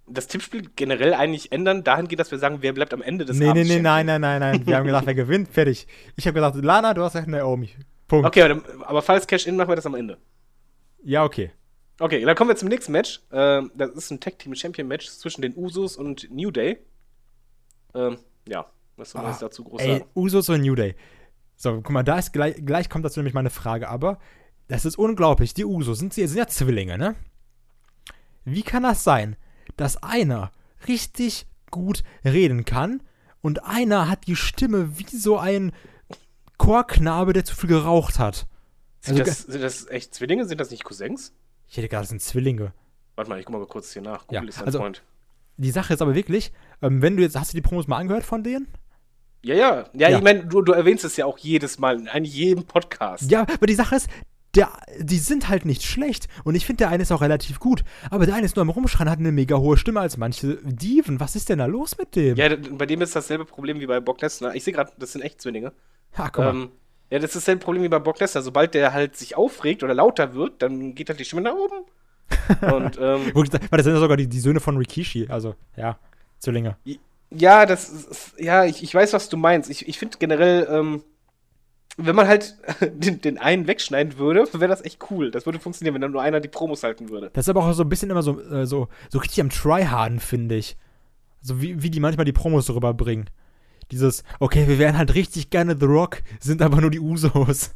das Tippspiel generell eigentlich ändern, dahin geht, dass wir sagen, wer bleibt am Ende des nee, Abends. Nee, nee, nein, nein, nein, nein. Wir haben gesagt, wer gewinnt, fertig. Ich habe gesagt, Lana, du hast gesagt Naomi. Punkt. Okay, aber, aber falls Cash-In machen wir das am Ende. Ja, okay. Okay, dann kommen wir zum nächsten Match. Ähm, das ist ein Tag Team Champion Match zwischen den Usos und New Day. Ähm, ja, was soll man ah, dazu groß ey, sagen? Usos und New Day. So, guck mal, da ist gleich, gleich kommt dazu nämlich meine Frage, aber das ist unglaublich. Die Usos sind, sind ja Zwillinge, ne? Wie kann das sein, dass einer richtig gut reden kann und einer hat die Stimme wie so ein Chorknabe, der zu viel geraucht hat? Sind, also, das, sind das echt Zwillinge? Sind das nicht Cousins? Ich hätte gedacht, das sind Zwillinge. Warte mal, ich guck mal kurz hier nach. Google ja, ist dein also, Freund. Die Sache ist aber wirklich, ähm, wenn du jetzt, hast du die Promos mal angehört von denen? Ja, ja. Ja, ja. ich meine, du, du erwähnst es ja auch jedes Mal in jedem Podcast. Ja, aber die Sache ist, der, die sind halt nicht schlecht. Und ich finde, der eine ist auch relativ gut. Aber der eine ist nur am Rumschreien, hat eine mega hohe Stimme als manche Dieven. Was ist denn da los mit dem? Ja, bei dem ist dasselbe Problem wie bei Brock Lesnar. Ich sehe gerade, das sind echt Zwillinge. Ha, guck mal. Ähm, ja, das ist dasselbe Problem wie bei Brock Lesnar. Sobald der halt sich aufregt oder lauter wird, dann geht halt die Stimme nach oben. Und, ähm, das sind ja sogar die, die Söhne von Rikishi, also, ja, Zwillinge. Ja, das ist, ja, ich, ich weiß, was du meinst. Ich, ich finde generell, ähm, wenn man halt den, den einen wegschneiden würde, wäre das echt cool. Das würde funktionieren, wenn dann nur einer die Promos halten würde. Das ist aber auch so ein bisschen immer so, äh, so, so richtig am Tryharden, finde ich. So wie, wie die manchmal die Promos rüberbringen. Dieses, okay, wir wären halt richtig gerne The Rock, sind aber nur die Usos.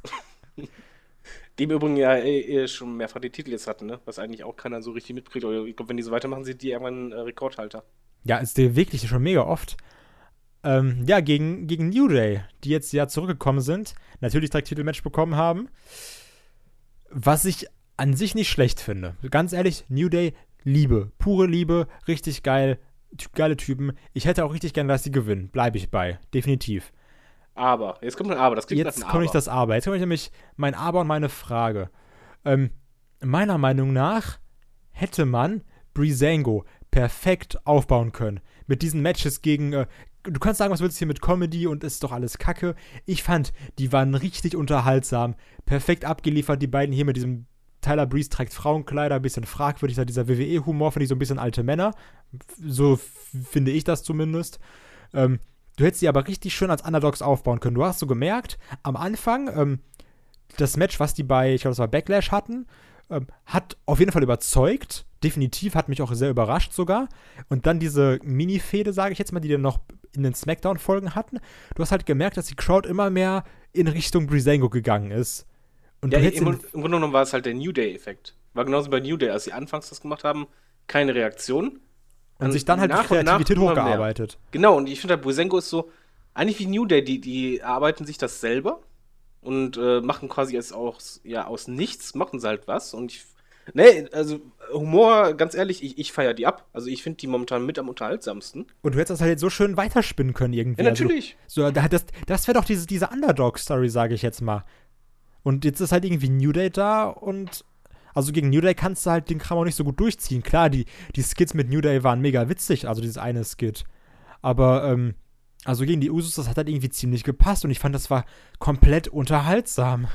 Die im Übrigen ja eh, schon mehrfach die Titel jetzt hatten, ne? Was eigentlich auch keiner so richtig mitkriegt. Ich glaube, wenn die so weitermachen, sind die irgendwann äh, Rekordhalter. Ja, ist der wirklich schon mega oft. Ähm, ja, gegen, gegen New Day, die jetzt ja zurückgekommen sind, natürlich direkt Titelmatch bekommen haben. Was ich an sich nicht schlecht finde. Ganz ehrlich, New Day, Liebe, pure Liebe, richtig geil, geile Typen. Ich hätte auch richtig gerne, dass sie gewinnen. Bleibe ich bei, definitiv. Aber, jetzt kommt ein Aber, das klingt Jetzt kommt nicht das Aber. Jetzt kommt nämlich mein Aber und meine Frage. Ähm, meiner Meinung nach hätte man Brisango perfekt aufbauen können. Mit diesen Matches gegen. Äh, du kannst sagen, was willst du hier mit Comedy und ist doch alles Kacke. Ich fand, die waren richtig unterhaltsam. Perfekt abgeliefert, die beiden hier mit diesem. Tyler Breeze trägt Frauenkleider, ein bisschen fragwürdig, dieser WWE-Humor, finde ich so ein bisschen alte Männer. So finde ich das zumindest. Ähm, du hättest sie aber richtig schön als Underdogs aufbauen können. Du hast so gemerkt, am Anfang, ähm, das Match, was die bei, ich glaube, das war Backlash hatten, ähm, hat auf jeden Fall überzeugt. Definitiv, hat mich auch sehr überrascht sogar. Und dann diese Mini-Fehde, sage ich jetzt mal, die dann noch in den Smackdown-Folgen hatten. Du hast halt gemerkt, dass die Crowd immer mehr in Richtung Brisango gegangen ist. Und ja, im, im Grunde genommen war es halt der New Day-Effekt. War genauso bei New Day, als sie anfangs das gemacht haben, keine Reaktion. Und, sich dann halt die Kreativität hochgearbeitet. Genau, und ich finde, halt, Brisango ist so, eigentlich wie New Day, die, die erarbeiten sich das selber und äh, machen quasi aus, aus, ja, aus nichts, machen sie halt was. Und ich, nee, also Humor, ganz ehrlich, ich, ich feiere die ab. Also ich finde die momentan mit am unterhaltsamsten. Und du hättest das halt so schön weiterspinnen können irgendwie. Ja, natürlich. Also, so, das das wäre doch diese, diese Underdog-Story, sage ich jetzt mal. Und jetzt ist halt irgendwie New Day da und also gegen New Day kannst du halt den Kram auch nicht so gut durchziehen. Klar, die, die Skits mit New Day waren mega witzig, also dieses eine Skit. Aber ähm, also gegen die Usos, das hat halt irgendwie ziemlich gepasst und ich fand, das war komplett unterhaltsam.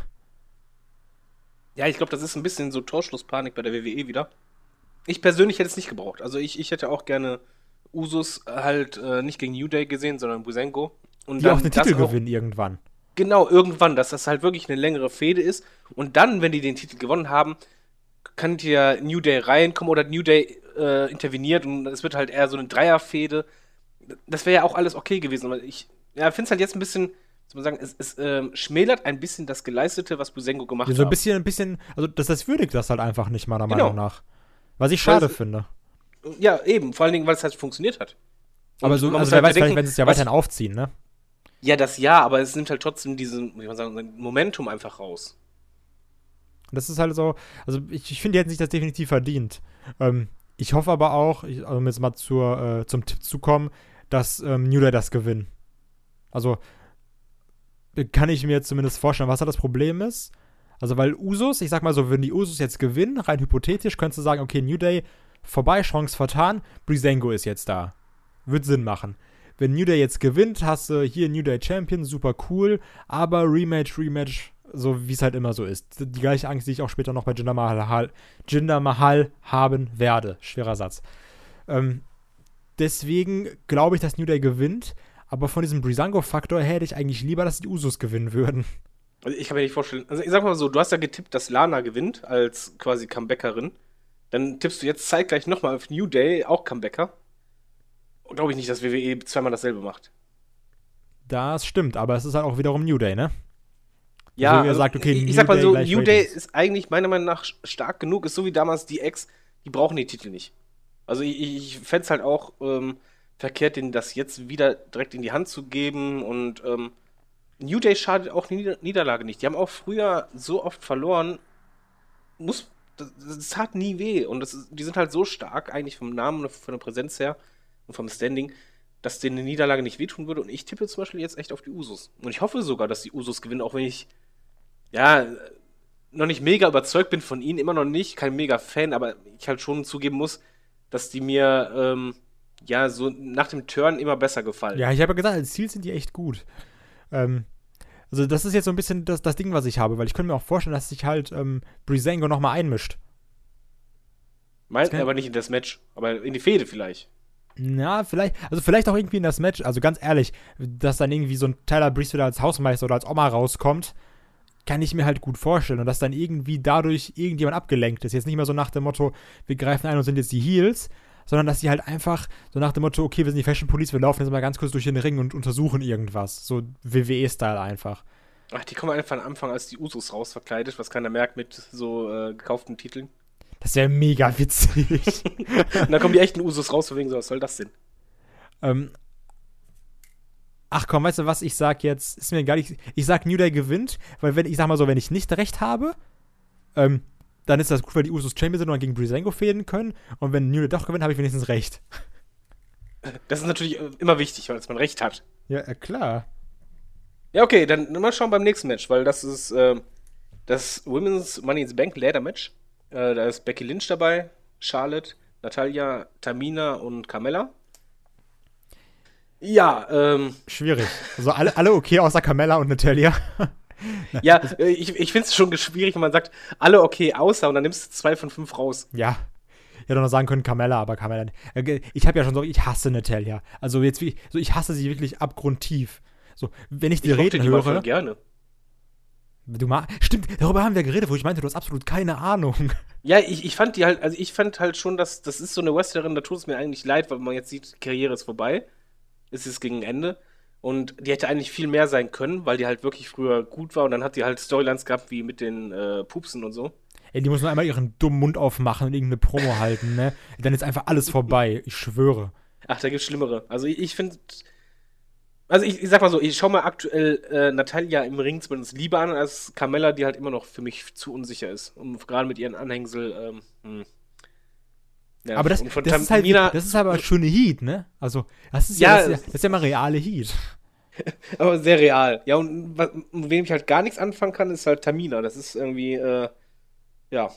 Ja, ich glaube, das ist ein bisschen so Torschlusspanik bei der WWE wieder. Ich persönlich hätte es nicht gebraucht. Also ich, ich hätte auch gerne Usos halt äh, nicht gegen New Day gesehen, sondern Busenko. Und die auch den Titel gewinnen irgendwann. Genau, irgendwann, dass das halt wirklich eine längere Fehde ist. Und dann, wenn die den Titel gewonnen haben, kann ja New Day reinkommen oder New Day äh, interveniert und es wird halt eher so eine Dreierfehde das wäre ja auch alles okay gewesen. Aber ich ja, finde es halt jetzt ein bisschen, soll man sagen, es, es ähm, schmälert ein bisschen das Geleistete, was Busengo gemacht hat. Ja, so ein bisschen, ein bisschen, also das, das würdigt das halt einfach nicht, meiner genau. Meinung nach. Was ich schade weil, finde. Ja, eben, vor allen Dingen, weil es halt funktioniert hat. Und aber so, also wer halt weiß, vielleicht, wenn sie es ja weiterhin aufziehen, ne? Ja, das ja, aber es nimmt halt trotzdem diesen, wie man sagen, Momentum einfach raus. Das ist halt so, also ich, ich finde, die hätten sich das definitiv verdient. Ähm, ich hoffe aber auch, um jetzt mal zur, äh, zum Tipp zu kommen, dass ähm, New Day das gewinnen. Also kann ich mir zumindest vorstellen, was da das Problem ist. Also, weil Usus, ich sag mal so, wenn die Usus jetzt gewinnen, rein hypothetisch, könntest du sagen, okay, New Day vorbei, Chance vertan, Brisengo ist jetzt da. Wird Sinn machen. Wenn New Day jetzt gewinnt, hast du hier New Day Champion, super cool, aber Rematch, Rematch, so wie es halt immer so ist. Die gleiche Angst, die ich auch später noch bei Jinder Mahal, Jinder Mahal haben werde. Schwerer Satz. Ähm, deswegen glaube ich, dass New Day gewinnt, aber von diesem Brisango-Faktor hätte ich eigentlich lieber, dass die Usos gewinnen würden. Also ich kann mir nicht vorstellen. Also ich sag mal so, du hast ja getippt, dass Lana gewinnt als quasi Comebackerin. Dann tippst du jetzt zeitgleich nochmal auf New Day, auch Comebacker. Glaube ich nicht, dass WWE zweimal dasselbe macht. Das stimmt, aber es ist halt auch wiederum New Day, ne? Ja, also, also sagt, okay, ich, ich sag mal so, New Day ist eigentlich meiner Meinung nach stark genug, ist so wie damals die Ex, die brauchen die Titel nicht. Also ich, ich fände es halt auch ähm, verkehrt, denen das jetzt wieder direkt in die Hand zu geben und ähm, New Day schadet auch die Niederlage nicht. Die haben auch früher so oft verloren, muss, das, das tat nie weh und das, die sind halt so stark eigentlich vom Namen und von der Präsenz her und vom Standing, dass denen eine Niederlage nicht wehtun würde und ich tippe zum Beispiel jetzt echt auf die Usos. Und ich hoffe sogar, dass die Usos gewinnen, auch wenn ich ja, noch nicht mega überzeugt bin von ihnen, immer noch nicht, kein mega Fan, aber ich halt schon zugeben muss, dass die mir, ähm, ja, so nach dem Turn immer besser gefallen. Ja, ich habe ja gesagt, als Ziel sind die echt gut. Ähm, also das ist jetzt so ein bisschen das, das Ding, was ich habe, weil ich könnte mir auch vorstellen, dass sich halt ähm, Brisango nochmal einmischt. Meint aber nicht in das Match, aber in die Fehde vielleicht. Na, vielleicht, also vielleicht auch irgendwie in das Match, also ganz ehrlich, dass dann irgendwie so ein Tyler Breeze wieder als Hausmeister oder als Oma rauskommt, kann ich mir halt gut vorstellen. Und dass dann irgendwie dadurch irgendjemand abgelenkt ist. Jetzt nicht mehr so nach dem Motto, wir greifen ein und sind jetzt die Heels, sondern dass sie halt einfach so nach dem Motto, okay, wir sind die Fashion Police, wir laufen jetzt mal ganz kurz durch den Ring und untersuchen irgendwas. So WWE-Style einfach. Ach, die kommen einfach am Anfang als die Usos raus verkleidet, was keiner merkt mit so äh, gekauften Titeln. Das wäre mega witzig. und dann kommen die echten Usos raus, von wegen so, was soll das denn? Ähm, ach komm, weißt du was, ich sag jetzt, ist mir gar nicht, ich sag New Day gewinnt, weil wenn, ich sag mal so, wenn ich nicht recht habe, ähm, dann ist das gut, weil die Usos Champion sind und dann gegen Brisango fäden können und wenn New Day doch gewinnt, habe ich wenigstens recht. Das ist natürlich äh, immer wichtig, weil man recht hat. Ja, äh, klar. Ja, okay, dann mal schauen beim nächsten Match, weil das ist äh, das Women's Money in the Bank Ladder Match. Äh, da ist Becky Lynch dabei, Charlotte, Natalia, Tamina und Carmella. Ja, ähm. Schwierig. Also alle, alle okay, außer Carmella und Natalia. ja, äh, ich, ich finde es schon schwierig, wenn man sagt, alle okay, außer und dann nimmst du zwei von fünf raus. Ja. Ich hätte noch sagen können, Carmella, aber Carmella. Äh, ich habe ja schon so, ich hasse Natalia. Also jetzt wie, so ich hasse sie wirklich abgrundtief. So, wenn ich die ich reden die höre. Voll gerne. Du mal, stimmt, darüber haben wir geredet, wo ich meinte, du hast absolut keine Ahnung. Ja, ich, ich fand die halt, also ich fand halt schon, dass das ist so eine Wrestlerin, da tut es mir eigentlich leid, weil man jetzt sieht, Karriere ist vorbei ist es gegen Ende. Und die hätte eigentlich viel mehr sein können, weil die halt wirklich früher gut war. Und dann hat die halt Storylines gehabt, wie mit den äh, Pupsen und so. Ey, die muss nur einmal ihren dummen Mund aufmachen und irgendeine Promo halten, ne? Dann ist einfach alles vorbei. Ich schwöre. Ach, da gibt's Schlimmere. Also ich, ich finde. Also ich, ich, sag mal so, ich schau mal aktuell äh, Natalia im Ring zumindest lieber an als Carmella, die halt immer noch für mich zu unsicher ist. Und gerade mit ihren Anhängsel, ähm, hm. Ja, aber das, das, ist halt, das ist aber schöne Heat, ne? Also, das ist ja, ja, das, das ist ja mal reale Heat. aber sehr real. Ja, und mit wem ich halt gar nichts anfangen kann, ist halt Tamina. Das ist irgendwie, äh, ja.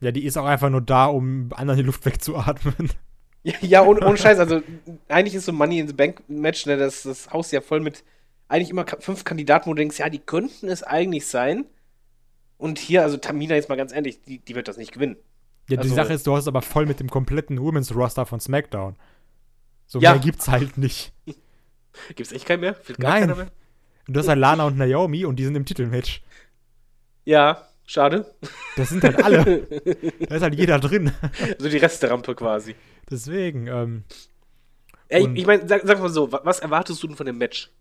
Ja, die ist auch einfach nur da, um anderen die Luft wegzuatmen. Ja, ja ohne, ohne Scheiß. Also, eigentlich ist so Money in the Bank Match, ne, das, das Haus ja voll mit eigentlich immer fünf Kandidaten, wo du denkst, ja, die könnten es eigentlich sein. Und hier, also Tamina, jetzt mal ganz ehrlich, die, die wird das nicht gewinnen. Ja, also, die Sache ist, du hast es aber voll mit dem kompletten Women's Roster von SmackDown. So ja. mehr gibt's halt nicht. Gibt's echt keinen mehr? Fehlt gar Nein. keiner mehr? Und du hast halt Lana und Naomi und die sind im Titelmatch. Ja, schade. Das sind halt alle. da ist halt jeder drin. So die Resterampe quasi. Deswegen, ähm. Ey, ich meine, sag, sag mal so, was erwartest du denn von dem Match?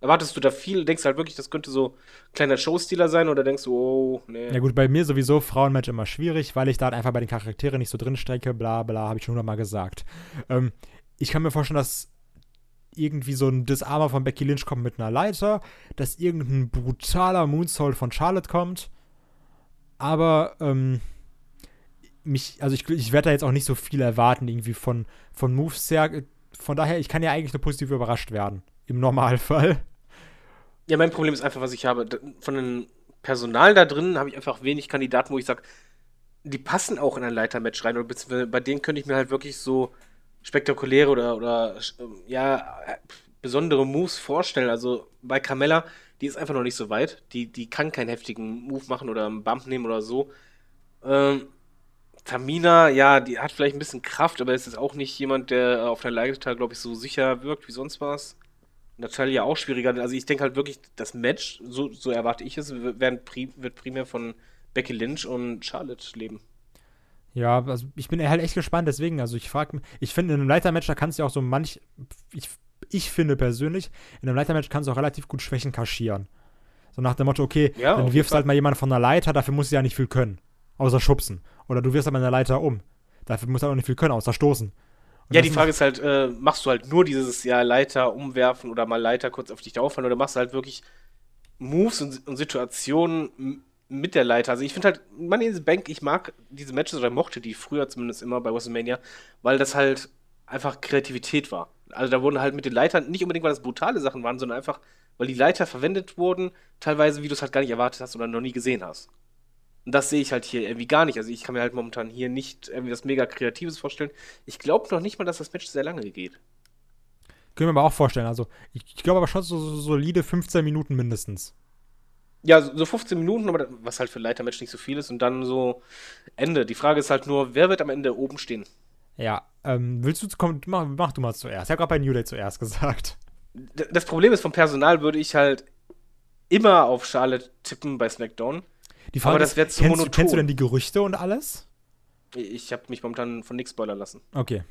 Erwartest du da viel? Denkst du halt wirklich, das könnte so kleiner Showstealer sein oder denkst du, oh, nee. Ja gut, bei mir sowieso Frauenmatch immer schwierig, weil ich da halt einfach bei den Charakteren nicht so drin stecke, bla bla, habe ich schon hundertmal gesagt. Ähm, ich kann mir vorstellen, dass irgendwie so ein Disarmer von Becky Lynch kommt mit einer Leiter, dass irgendein brutaler Moonsault von Charlotte kommt. Aber ähm, mich, also ich, ich werde da jetzt auch nicht so viel erwarten, irgendwie von, von Moves her. Von daher, ich kann ja eigentlich nur positiv überrascht werden. Im Normalfall. Ja, mein Problem ist einfach, was ich habe. Von dem Personal da drin habe ich einfach wenig Kandidaten, wo ich sage, die passen auch in ein Leitermatch rein. Oder bei denen könnte ich mir halt wirklich so spektakuläre oder, oder ja, besondere Moves vorstellen. Also bei Carmella, die ist einfach noch nicht so weit. Die, die kann keinen heftigen Move machen oder einen Bump nehmen oder so. Ähm, Tamina, ja, die hat vielleicht ein bisschen Kraft, aber ist jetzt auch nicht jemand, der auf der Leiter, glaube ich, so sicher wirkt wie sonst was. Natalia auch schwieriger. Also ich denke halt wirklich, das Match, so, so erwarte ich es, wird primär von Becky Lynch und Charlotte leben. Ja, also ich bin halt echt gespannt, deswegen, also ich frage mich, ich finde, in einem Leitermatch, da kannst du auch so manch, ich, ich finde persönlich, in einem Leitermatch kannst du auch relativ gut Schwächen kaschieren. So nach dem Motto, okay, ja, dann wirfst halt mal jemand von der Leiter, dafür muss sie ja nicht viel können. Außer schubsen. Oder du wirst halt mal eine Leiter um. Dafür muss er auch nicht viel können, außer stoßen. Und ja, die Frage ist halt, äh, machst du halt nur dieses ja Leiter umwerfen oder mal Leiter kurz auf dich da auffallen oder machst du halt wirklich Moves und, und Situationen mit der Leiter. Also ich finde halt, Money in the Bank, ich mag diese Matches oder mochte die früher zumindest immer bei WrestleMania, weil das halt einfach Kreativität war. Also da wurden halt mit den Leitern, nicht unbedingt, weil das brutale Sachen waren, sondern einfach, weil die Leiter verwendet wurden, teilweise, wie du es halt gar nicht erwartet hast oder noch nie gesehen hast. Und das sehe ich halt hier irgendwie gar nicht. Also ich kann mir halt momentan hier nicht irgendwie was mega Kreatives vorstellen. Ich glaube noch nicht mal, dass das Match sehr lange geht. Können wir aber auch vorstellen. Also ich, ich glaube aber schon so, so solide 15 Minuten mindestens. Ja, so 15 Minuten, aber was halt für Leitermatch nicht so viel ist und dann so Ende. Die Frage ist halt nur, wer wird am Ende oben stehen? Ja, ähm, willst du, komm, mach, mach du mal zuerst. Ich habe gerade bei New Day zuerst gesagt. Das Problem ist, vom Personal würde ich halt immer auf Charlotte tippen bei SmackDown. Die Frage aber das wäre zu kennst, monoton. Kennst du denn die Gerüchte und alles? Ich habe mich momentan von nichts spoilern lassen. Okay.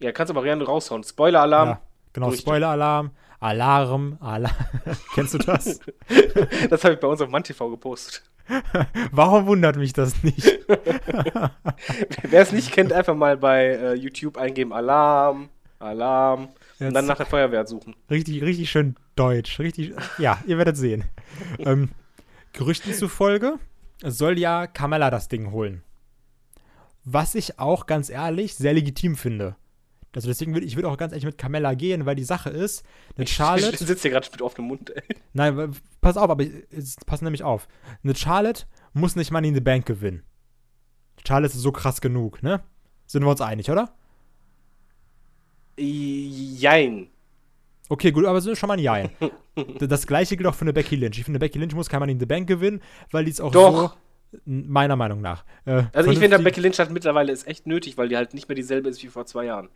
Ja, kannst aber gerne raushauen. Spoiler-Alarm. Ja, genau, Spoiler-Alarm. Alarm, Alarm. Kennst du das? das habe ich bei uns auf MannTV gepostet. Warum wundert mich das nicht? Wer es nicht kennt, einfach mal bei äh, YouTube eingeben Alarm, Alarm Jetzt und dann nach der Feuerwehr suchen. Richtig, richtig schön deutsch. Richtig, ja, ihr werdet sehen. ähm, Gerüchten zufolge soll ja Carmella das Ding holen. Was ich auch ganz ehrlich sehr legitim finde. Also deswegen würde ich würde auch ganz ehrlich mit Carmella gehen, weil die Sache ist, eine Charlotte. Ich sitze hier gerade mit offenem Mund, ey. Nein, pass auf, aber pass nämlich auf. Eine Charlotte muss nicht Money in the Bank gewinnen. Charlotte ist so krass genug, ne? Sind wir uns einig, oder? Jein. Okay, gut, aber so schon mal ein Jein. das gleiche gilt auch für eine Becky Lynch. Ich finde, Becky Lynch muss kein Money in the Bank gewinnen, weil die es auch Doch. so meiner Meinung nach. Äh, also ich finde, Becky Lynch hat mittlerweile ist echt nötig, weil die halt nicht mehr dieselbe ist wie vor zwei Jahren.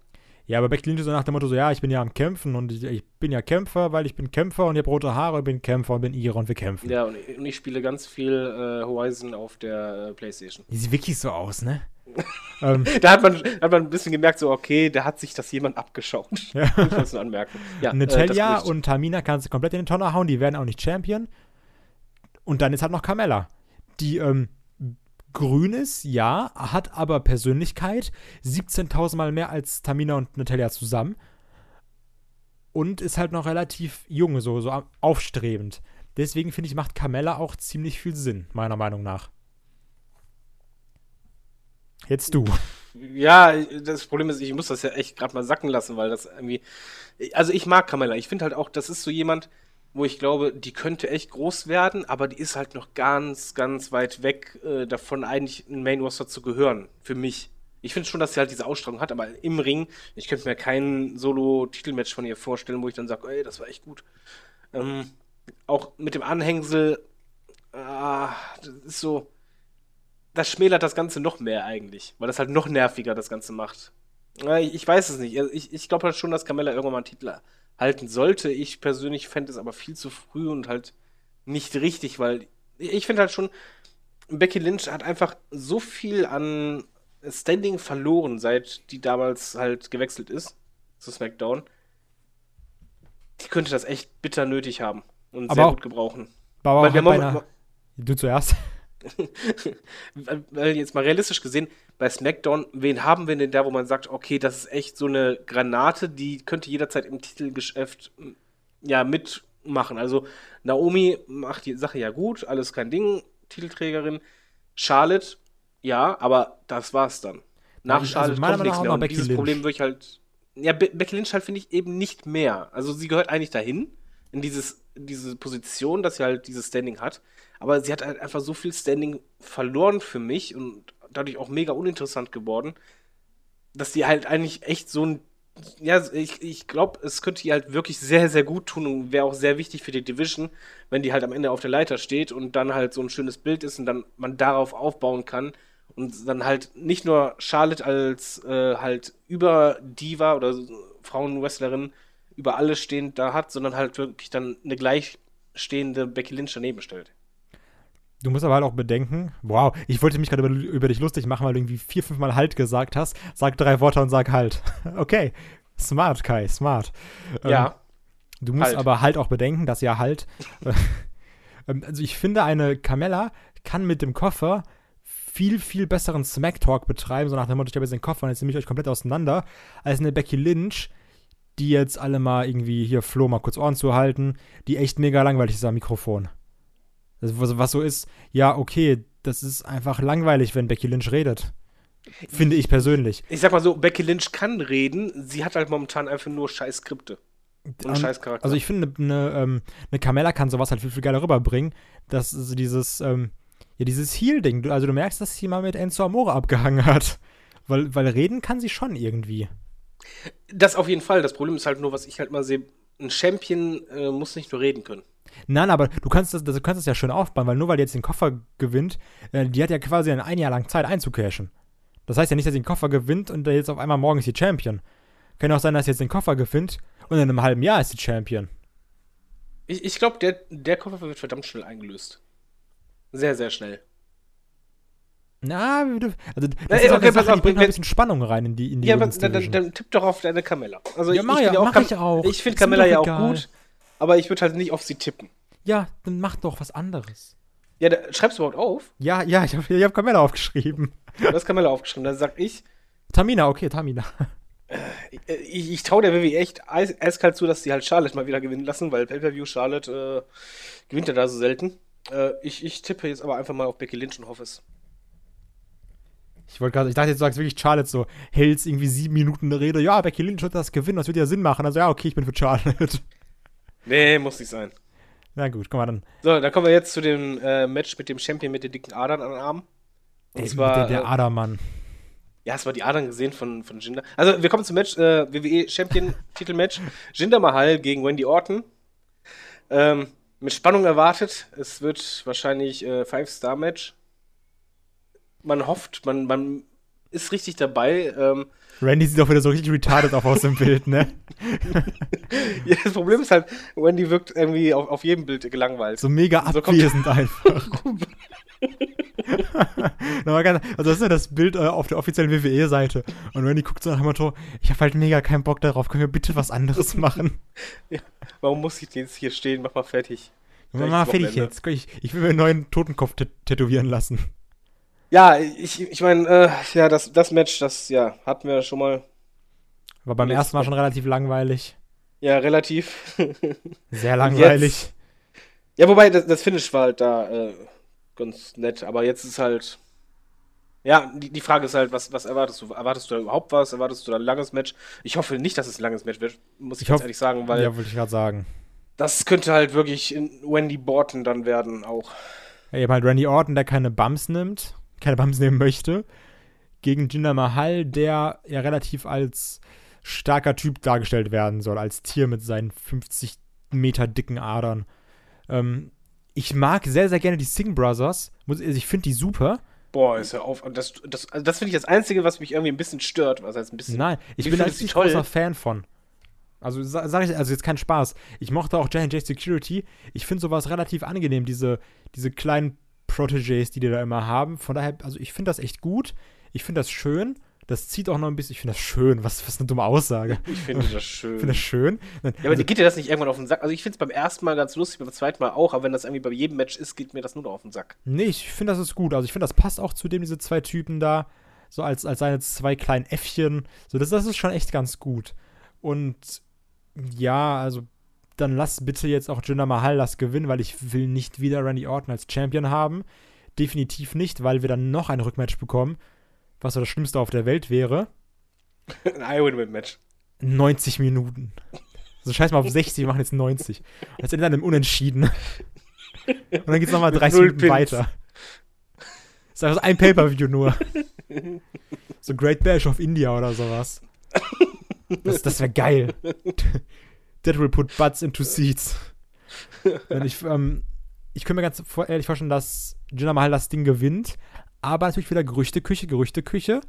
Ja, aber Becky Lynch ist so nach dem Motto so, ja, ich bin ja am Kämpfen und ich, ich bin ja Kämpfer, weil ich bin Kämpfer und ich habe rote Haare, ich bin Kämpfer und bin ihre und wir kämpfen. Ja, und ich, und ich spiele ganz viel äh, Horizon auf der äh, Playstation. Die sieht wirklich so aus, ne? ähm, da hat man, hat man ein bisschen gemerkt, so, okay, da hat sich das jemand abgeschaut. Ja. ich muss anmerken. Ja, Natalia äh, und Tamina kannst du komplett in den Tonner hauen, die werden auch nicht Champion. Und dann ist halt noch Carmella, die ähm, grün ist, ja, hat aber Persönlichkeit. 17.000 Mal mehr als Tamina und Natalia zusammen. Und ist halt noch relativ jung, so, so aufstrebend. Deswegen finde ich, macht Carmella auch ziemlich viel Sinn, meiner Meinung nach. Jetzt du. Ja, das Problem ist, ich muss das ja echt gerade mal sacken lassen, weil das irgendwie. Also ich mag Carmella. Ich finde halt auch, das ist so jemand, wo ich glaube, die könnte echt groß werden, aber die ist halt noch ganz, ganz weit weg äh, davon, eigentlich ein Main Roster zu gehören. Für mich. Ich finde schon, dass sie halt diese Ausstrahlung hat, aber im Ring, ich könnte mir kein Solo-Titelmatch von ihr vorstellen, wo ich dann sage, ey, das war echt gut. Ähm, auch mit dem Anhängsel, ah, das ist so, das schmälert das Ganze noch mehr eigentlich, weil das halt noch nerviger das Ganze macht. Ich weiß es nicht. Ich, ich glaube halt schon, dass Carmella irgendwann mal einen Titel halten sollte. Ich persönlich fände es aber viel zu früh und halt nicht richtig, weil ich finde halt schon, Becky Lynch hat einfach so viel an Standing verloren, seit die damals halt gewechselt ist zu SmackDown. Die könnte das echt bitter nötig haben und aber sehr gut gebrauchen. Aber weil wir haben, du zuerst. Weil jetzt mal realistisch gesehen, bei SmackDown, wen haben wir denn da, wo man sagt, okay, das ist echt so eine Granate, die könnte jederzeit im Titelgeschäft ja mitmachen. Also Naomi macht die Sache ja gut, alles kein Ding, Titelträgerin. Charlotte, ja, aber das war's dann. Nach also Charlotte kommt nichts mehr. Und Becky dieses Lynch. Problem würde ich halt. Ja, Be Becky Lynch halt finde ich eben nicht mehr. Also sie gehört eigentlich dahin, in dieses, diese Position, dass sie halt dieses Standing hat. Aber sie hat halt einfach so viel Standing verloren für mich und dadurch auch mega uninteressant geworden, dass sie halt eigentlich echt so ein. Ja, ich, ich glaube, es könnte ihr halt wirklich sehr, sehr gut tun und wäre auch sehr wichtig für die Division, wenn die halt am Ende auf der Leiter steht und dann halt so ein schönes Bild ist und dann man darauf aufbauen kann und dann halt nicht nur Charlotte als äh, halt über Diva oder Frauenwrestlerin über alles stehend da hat, sondern halt wirklich dann eine gleichstehende Becky Lynch daneben stellt. Du musst aber halt auch bedenken, wow, ich wollte mich gerade über, über, dich lustig machen, weil du irgendwie vier, fünf Mal Halt gesagt hast. Sag drei Worte und sag Halt. Okay, smart, Kai, smart. Ja. Ähm, du musst halt. aber halt auch bedenken, dass ja Halt. Ähm, also ich finde, eine Camella kann mit dem Koffer viel, viel besseren Smack-Talk betreiben, so nach dem Motto, ich habe jetzt den Koffer und jetzt nehme ich euch komplett auseinander, als eine Becky Lynch, die jetzt alle mal irgendwie hier Flo mal kurz Ohren zu halten, die echt mega langweilig ist am Mikrofon. Das, was, was so ist, ja, okay, das ist einfach langweilig, wenn Becky Lynch redet. Finde ich persönlich. Ich sag mal so, Becky Lynch kann reden, sie hat halt momentan einfach nur scheiß Skripte. Und scheiß Charakter. Also ich finde, eine, ähm, eine Carmella kann sowas halt viel, viel geiler rüberbringen, dass dieses, ähm, ja, dieses Heal-Ding. Also du merkst, dass sie mal mit Enzo Amore abgehangen hat. Weil, weil reden kann sie schon irgendwie. Das auf jeden Fall. Das Problem ist halt nur, was ich halt mal sehe, ein Champion äh, muss nicht nur reden können. Nein, aber du kannst das, du kannst das ja schön aufbauen, weil nur weil die jetzt den Koffer gewinnt, äh, die hat ja quasi ein Jahr lang Zeit einzucashen. Das heißt ja nicht, dass sie den Koffer gewinnt und jetzt auf einmal morgen ist sie Champion. Kann auch sein, dass sie jetzt den Koffer gewinnt und in einem halben Jahr ist sie Champion. Ich, ich glaube, der, der Koffer wird verdammt schnell eingelöst. Sehr, sehr schnell. Na, also das äh, ist okay, Sache, auf, bringt ein bisschen Spannung rein in die in die Ja, aber dann, dann, dann, tipp doch auf deine Camilla. Also ja, ich, mach, ich, ja, auch, mach ich auch. Ich finde Camilla ja auch gut, aber ich würde halt nicht auf sie tippen. Ja, dann mach doch was anderes. Ja, da, schreibst du überhaupt auf? Ja, ja, ich habe ich hab Camilla aufgeschrieben. Du hast Camilla aufgeschrieben, dann sag ich. Tamina, okay, Tamina. Äh, ich, ich traue der WWE echt eis, eiskalt zu, dass sie halt Charlotte mal wieder gewinnen lassen, weil Pay-Per-View Charlotte äh, gewinnt ja da so selten. Äh, ich, ich tippe jetzt aber einfach mal auf Becky Lynch und hoffe es. Ich wollte gerade, ich dachte, jetzt sagst wirklich Charlotte so, hältst irgendwie sieben Minuten eine Rede. Ja, Becky Lynch wird das gewinnen, das wird ja Sinn machen. Also ja, okay, ich bin für Charlotte. Nee, muss nicht sein. Na gut, komm mal dann. So, dann kommen wir jetzt zu dem äh, Match mit dem Champion mit den dicken Adern an den Armen. Und zwar, der, der äh, Adermann. Ja, es war die Adern gesehen von, von Jinder. Also, wir kommen zum Match, äh, WWE Champion Titelmatch. Jinder Mahal gegen Wendy Orton. Ähm, mit Spannung erwartet. Es wird wahrscheinlich äh, Five-Star-Match. Man hofft, man, man ist richtig dabei. Ähm, Randy sieht auch wieder so richtig retarded auf aus dem Bild, ne? ja, das Problem ist halt, Wendy wirkt irgendwie auf, auf jedem Bild gelangweilt. So mega abwesend so einfach. also das ist ja das Bild äh, auf der offiziellen WWE-Seite. Und Randy guckt so nach dem Motto, ich habe halt mega keinen Bock darauf, können wir bitte was anderes machen? ja, warum muss ich jetzt hier stehen? Mach mal fertig. Mach mal fertig jetzt. Ich, ich will mir einen neuen Totenkopf tätowieren lassen. Ja, ich, ich meine, äh, ja, das, das Match, das ja, hatten wir schon mal. War beim ersten Mal schon relativ langweilig. Ja, relativ. Sehr langweilig. ja, wobei, das, das, Finish war halt da äh, ganz nett, aber jetzt ist halt. Ja, die, die Frage ist halt, was, was erwartest du? Erwartest du da überhaupt was? Erwartest du da ein langes Match? Ich hoffe nicht, dass es ein langes Match wird, muss ich, ich ganz ehrlich sagen, weil. Ja, wollte ich gerade sagen. Das könnte halt wirklich in Wendy Borton dann werden auch. Ja, ihr habt halt Randy Orton, der keine Bums nimmt keine Bums nehmen möchte, gegen Jinder Mahal, der ja relativ als starker Typ dargestellt werden soll, als Tier mit seinen 50 Meter dicken Adern. Ähm, ich mag sehr, sehr gerne die Singh Brothers. Also ich finde die super. Boah, ist ja auf. Das, das, also das finde ich das Einzige, was mich irgendwie ein bisschen stört. Was heißt ein bisschen. Nein, ich bin da richtig großer Fan von. Also sage ich, also jetzt kein Spaß. Ich mochte auch J&J Security. Ich finde sowas relativ angenehm, diese, diese kleinen Protégés, die die da immer haben. Von daher, also ich finde das echt gut. Ich finde das schön. Das zieht auch noch ein bisschen. Ich finde das schön. Was, was eine dumme Aussage. Ich finde das schön. Ich finde das schön. Ja, aber geht dir das nicht irgendwann auf den Sack? Also ich finde es beim ersten Mal ganz lustig, beim zweiten Mal auch, aber wenn das irgendwie bei jedem Match ist, geht mir das nur noch auf den Sack. Nee, ich finde das ist gut. Also ich finde, das passt auch zu dem, diese zwei Typen da. So als, als seine zwei kleinen Äffchen. So, das, das ist schon echt ganz gut. Und ja, also dann lass bitte jetzt auch Jinder Mahal das gewinnen, weil ich will nicht wieder Randy Orton als Champion haben. Definitiv nicht, weil wir dann noch ein Rückmatch bekommen, was so das Schlimmste auf der Welt wäre. Ein I-Win-Match. 90 Minuten. So scheiß mal auf 60, wir machen jetzt 90. Das endet dann im Unentschieden. Und dann geht's nochmal 30 Minuten Pins. weiter. Das ist einfach so ein Pay-Per-View nur. So Great Bash of India oder sowas. Das, das wäre geil. That will put butts into seats. Ich, ähm, ich könnte mir ganz ehrlich vorstellen, dass Jinder Mahal das Ding gewinnt. Aber natürlich wieder Gerüchteküche, Gerüchteküche.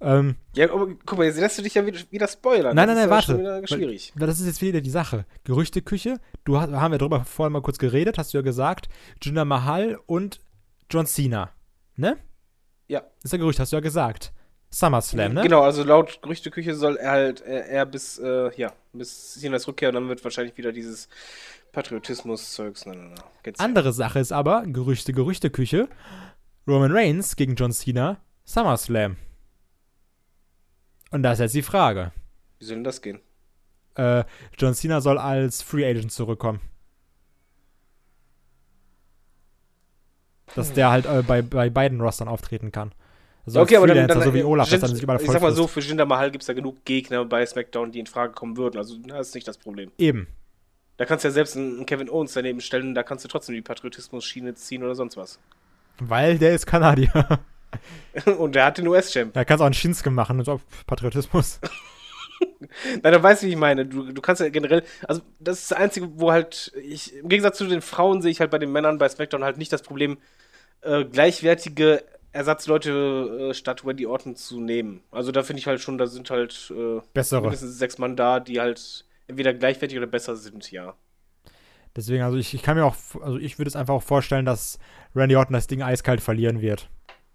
Ähm, ja, aber, guck mal, jetzt lässt du dich ja wieder, wieder spoilern. Nein, nein, nein, das warte. schwierig. Weil, das ist jetzt wieder die Sache. Gerüchteküche, du hast, haben wir darüber vorhin mal kurz geredet, hast du ja gesagt, Jinder Mahal und John Cena. Ne? Ja. Das ist ja Gerücht, hast du ja gesagt. SummerSlam, ne? Genau, also laut Gerüchteküche soll er halt er, er bis, äh, ja, bis Cenas Rückkehr und dann wird wahrscheinlich wieder dieses Patriotismus-Zeugs. Andere Sache ist aber, Gerüchte, Gerüchteküche, Roman Reigns gegen John Cena, SummerSlam. Und da ist jetzt die Frage. Wie soll denn das gehen? Äh, John Cena soll als Free Agent zurückkommen. Dass hm. der halt äh, bei, bei beiden Rostern auftreten kann. Also okay, aber dann, dann so wie Olaf, Jin, dass er sich überall Ich sag mal so, für Jinder Mahal gibt es ja genug Gegner bei SmackDown, die in Frage kommen würden. Also das ist nicht das Problem. Eben. Da kannst du ja selbst einen Kevin Owens daneben stellen, da kannst du trotzdem die Patriotismus-Schiene ziehen oder sonst was. Weil der ist Kanadier. und der hat den US-Champ. Da kannst du auch einen Shinsuke machen und so Patriotismus. Nein, du weißt, wie ich meine. Du, du kannst ja generell, also das ist das Einzige, wo halt, ich, im Gegensatz zu den Frauen sehe ich halt bei den Männern bei SmackDown halt nicht das Problem, äh, gleichwertige Ersatzleute äh, statt Wendy Orton zu nehmen. Also da finde ich halt schon, da sind halt äh, Bessere. mindestens sechs Mann da, die halt entweder gleichwertig oder besser sind, ja. Deswegen, also ich, ich kann mir auch, also ich würde es einfach auch vorstellen, dass Randy Orton das Ding eiskalt verlieren wird.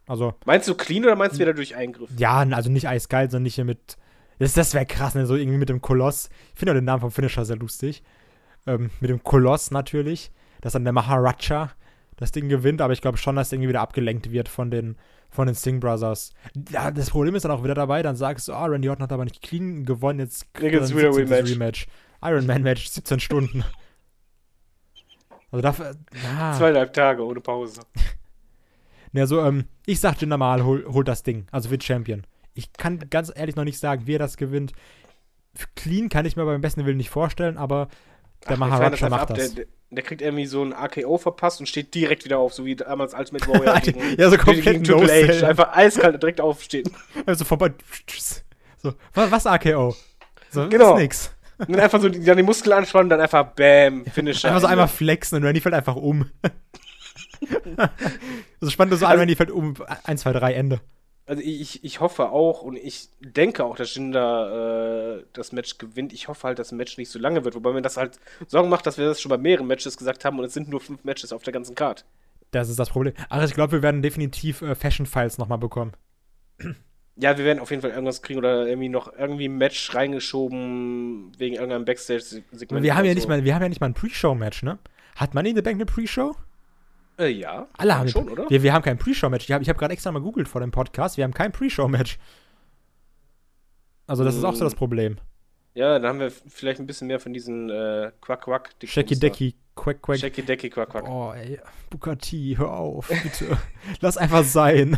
Also. Meinst du clean oder meinst du wieder durch Eingriff? Ja, also nicht eiskalt, sondern nicht hier mit. Das, das wäre krass, ne? So irgendwie mit dem Koloss. Ich finde auch den Namen vom Finisher sehr lustig. Ähm, mit dem Koloss natürlich. Das ist dann der Maharaja das Ding gewinnt, aber ich glaube schon, dass irgendwie wieder abgelenkt wird von den, von den Singh Brothers. Ja, das Problem ist dann auch wieder dabei, dann sagst du, ah, oh, Randy Orton hat aber nicht clean gewonnen, jetzt kriegt er wieder Rematch. Rematch. Iron Man Match, 17 Stunden. Also dafür, ja. Zweieinhalb Tage ohne Pause. Ja, so, ähm, ich sag Jinder Mahal hol, holt das Ding, also wird Champion. Ich kann ganz ehrlich noch nicht sagen, wer das gewinnt. Clean kann ich mir beim besten Willen nicht vorstellen, aber der Ach, Maharaja macht das. Der, der kriegt irgendwie so ein AKO verpasst und steht direkt wieder auf, so wie damals Ultimate Warrior gegen, ja, so komplett gegen Triple H. Einfach eiskalt direkt aufstehen. Also vorbei. So, was AKO? So, genau. Ist nix. Und dann einfach so die, dann die Muskeln anspannen, dann einfach Bam, Finisher. Einfach so einmal flexen und Randy fällt einfach um. so spannend so also, an, Randy fällt um. 1, 2, 3, Ende also ich, ich hoffe auch und ich denke auch, dass Jinder äh, das Match gewinnt. Ich hoffe halt, dass das Match nicht so lange wird, wobei mir das halt Sorgen macht, dass wir das schon bei mehreren Matches gesagt haben und es sind nur fünf Matches auf der ganzen Card. Das ist das Problem. Ach, ich glaube, wir werden definitiv äh, Fashion Files nochmal bekommen. Ja, wir werden auf jeden Fall irgendwas kriegen oder irgendwie noch irgendwie ein Match reingeschoben wegen irgendeinem Backstage-Segment. Wir haben ja so. nicht mal, wir haben ja nicht mal ein Pre-Show-Match, ne? Hat Money in the Bank eine Pre-Show? Äh, ja. Alle haben schon, oder? Wir, wir haben kein Pre-Show-Match. Ich habe hab gerade extra mal googelt vor dem Podcast. Wir haben kein Pre-Show-Match. Also, das hm. ist auch so das hm. Problem. Ja, dann haben wir vielleicht ein bisschen mehr von diesen äh, Quack-Quack. Shaky Decky, Quack Quack. Shaky Decky, Quack Quack. Oh, ey. Bukati, hör auf, bitte. Lass einfach sein.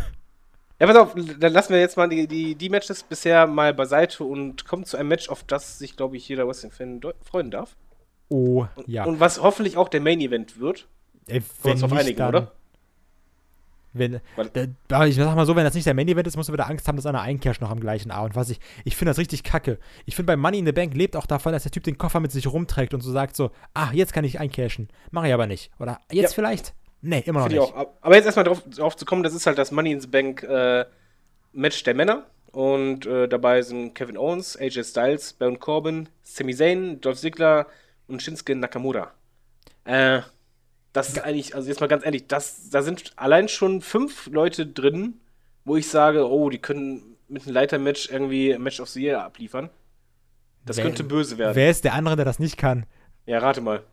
Ja, pass auf, dann lassen wir jetzt mal die, die, die Matches bisher mal beiseite und kommen zu einem Match, auf das sich, glaube ich, jeder Wrestling-Fan freuen darf. Oh, ja. Und was hoffentlich auch der Main-Event wird. Ey, wenn auf einigen, dann, oder? Wenn, ich sag mal so, wenn das nicht der Main Event ist, musst du wieder Angst haben, dass einer eincash noch am gleichen Abend. Was ich, ich finde das richtig kacke. Ich finde, bei Money in the Bank lebt auch davon, dass der Typ den Koffer mit sich rumträgt und so sagt so, ah, jetzt kann ich eincashen. Mache ich aber nicht. Oder jetzt ja. vielleicht? Nee, immer noch nicht. Auch. Aber jetzt erstmal drauf, drauf, zu kommen, das ist halt das Money in the Bank äh, Match der Männer. Und äh, dabei sind Kevin Owens, AJ Styles, Baron Corbin, Sami Zayn, Dolph Ziggler und Shinsuke Nakamura. Äh, das ist eigentlich, also jetzt mal ganz ehrlich, das, da sind allein schon fünf Leute drin, wo ich sage, oh, die können mit einem Leitermatch irgendwie Match of the Year abliefern. Das Wer- könnte böse werden. Wer ist der andere, der das nicht kann? Ja, rate mal.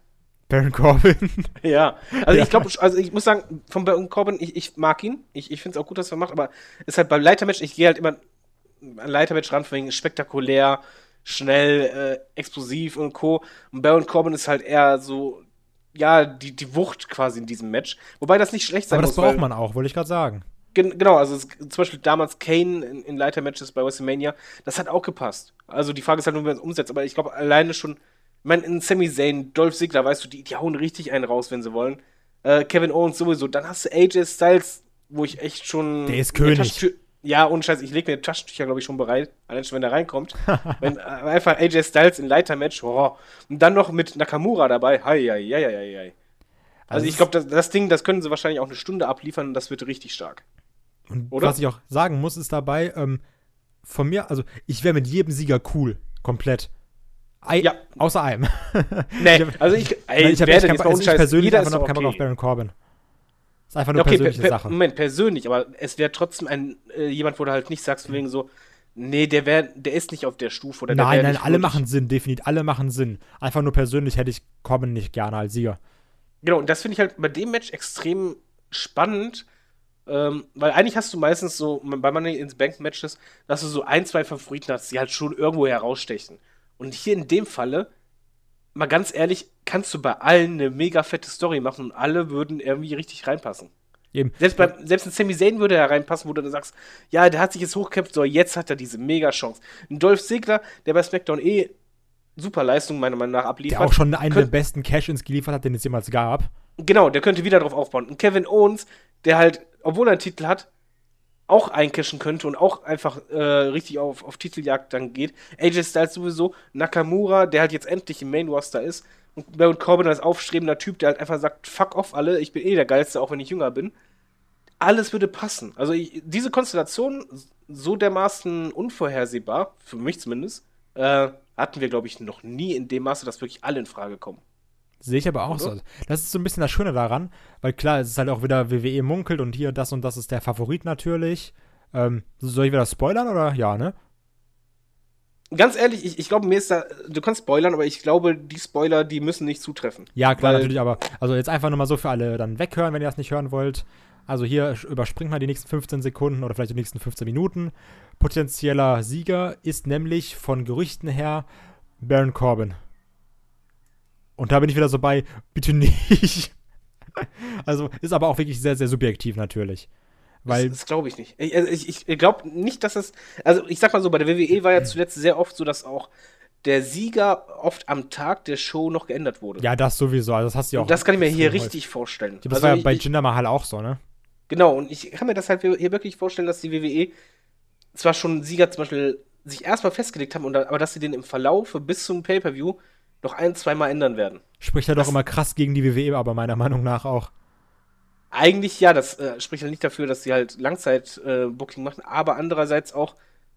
Baron Corbin. Ja, also Ja. ich glaube, also ich muss sagen, von Baron Corbin, ich, ich mag ihn. Ich, ich finde es auch gut, dass er macht, aber ist halt beim Leitermatch, ich gehe halt immer an Leitermatch ran, von wegen spektakulär, schnell, äh, explosiv und Co. Und Baron Corbin ist halt eher so, ja, die, die Wucht quasi in diesem Match. Wobei das nicht schlecht sein Aber das muss. braucht weil- man auch, wollte ich gerade sagen. Gen genau, also es, zum Beispiel damals Kane in, in Leitermatches bei WrestleMania, das hat auch gepasst. Also die Frage ist halt nur, wie man es umsetzt, aber ich glaube alleine schon, ich meine, in Sami Zayn, Dolph Ziggler, weißt du, die, die hauen richtig einen raus, wenn sie wollen. Äh, Kevin Owens sowieso, dann hast du AJ Styles, wo ich echt schon. Der ist König. Ja, ohne Scheiß, ich lege mir Taschentücher, glaube ich, schon bereit, allein schon, wenn er reinkommt. wenn äh, einfach AJ Styles in Leitermatch, oh. und dann noch mit Nakamura dabei, hei, hei, hei, hei, hei. Also, es ich glaube, das, das Ding, das können sie wahrscheinlich auch eine Stunde abliefern und das wird richtig stark. Und Oder? was ich auch sagen muss, ist dabei, ähm, von mir, also ich wäre mit jedem Sieger cool, komplett. Ei, Ja. Außer einem. Nee, Ich also ich, ey, Nein, ich habe kein, jetzt mal also ich persönlich jeder einfach doch keinen Bock auf okay. Baron Corbin. Ist einfach nur okay, persönliche per, per, Sache. Moment, persönlich, aber es wäre trotzdem ein, äh, jemand, wo du halt nicht sagst, wegen so, nee, der wär, der ist nicht auf der Stufe oder der Nein, wär nein, alle machen Sinn, definitiv, alle machen Sinn. Einfach nur persönlich hätte ich Corbin nicht gerne als Sieger. Genau, und das finde ich halt bei dem Match extrem spannend, ähm, weil eigentlich hast du meistens so, bei Money ins Bank Matches, dass du so ein, zwei Favoriten hast, die halt schon irgendwo herausstechen. Und hier in dem Falle, mal ganz ehrlich, kannst du bei allen eine mega fette Story machen und alle würden irgendwie richtig reinpassen. Eben. Selbst, bei, selbst ein Sami Zayn würde da reinpassen, wo du dann sagst, ja, der hat sich jetzt hochgekämpft, so, jetzt hat er diese Mega-Chance. Ein Dolph Ziggler, der bei SmackDown eh super Leistung meiner Meinung nach abliefert. Der auch schon einen der besten Cash-Ins geliefert hat, den es jemals gab. Genau, der könnte wieder drauf aufbauen. Und Kevin Owens, der halt, obwohl er einen Titel hat, auch eincashen könnte und auch einfach äh, richtig auf, auf Titeljagd dann geht. AJ Styles sowieso, Nakamura, der halt jetzt endlich im Main Roster ist. Und Baron Corbin als aufstrebender Typ, der halt einfach sagt, fuck off alle, ich bin eh der Geilste, auch wenn ich jünger bin. Alles würde passen. Also ich, diese Konstellation, so dermaßen unvorhersehbar, für mich zumindest, äh, hatten wir, glaube ich, noch nie in dem Maße, dass wirklich alle in Frage kommen. Sehe ich aber auch so. Das ist so ein bisschen das Schöne daran, weil klar, es ist halt auch wieder WWE munkelt und hier das und das ist der Favorit natürlich. Ähm, soll ich wieder spoilern oder? Ja, ne? Ganz ehrlich, ich, ich glaube, mir ist da. Du kannst spoilern, aber ich glaube, die Spoiler, die müssen nicht zutreffen. Ja, klar, natürlich, aber also jetzt einfach nur mal so für alle dann weghören, wenn ihr das nicht hören wollt. Also hier überspringt mal die nächsten 15 Sekunden oder vielleicht die nächsten 15 Minuten. Potenzieller Sieger ist nämlich von Gerüchten her Baron Corbin. Und da bin ich wieder so bei, bitte nicht. also ist aber auch wirklich sehr, sehr subjektiv natürlich. Weil das das glaube ich nicht. Ich, also ich, ich glaube nicht, dass es. Also, ich sag mal so, bei der WWE war ja zuletzt sehr oft so, dass auch der Sieger oft am Tag der Show noch geändert wurde. Ja, das sowieso. Also das hast du ja auch. Und das kann ich mir hier richtig vorstellen. Das Also war ja ich- bei Jinder Mahal auch so, ne? Genau, und ich kann mir das halt hier wirklich vorstellen, dass die WWE zwar schon Sieger zum Beispiel sich erstmal festgelegt haben, und aber dass sie den im Verlaufe bis zum Pay-Per-View noch ein, zweimal ändern werden. Spricht ja doch immer krass gegen die WWE, aber meiner Meinung nach auch. Eigentlich ja, das äh, spricht halt nicht dafür, dass sie halt Langzeit-Booking machen, aber andererseits auch,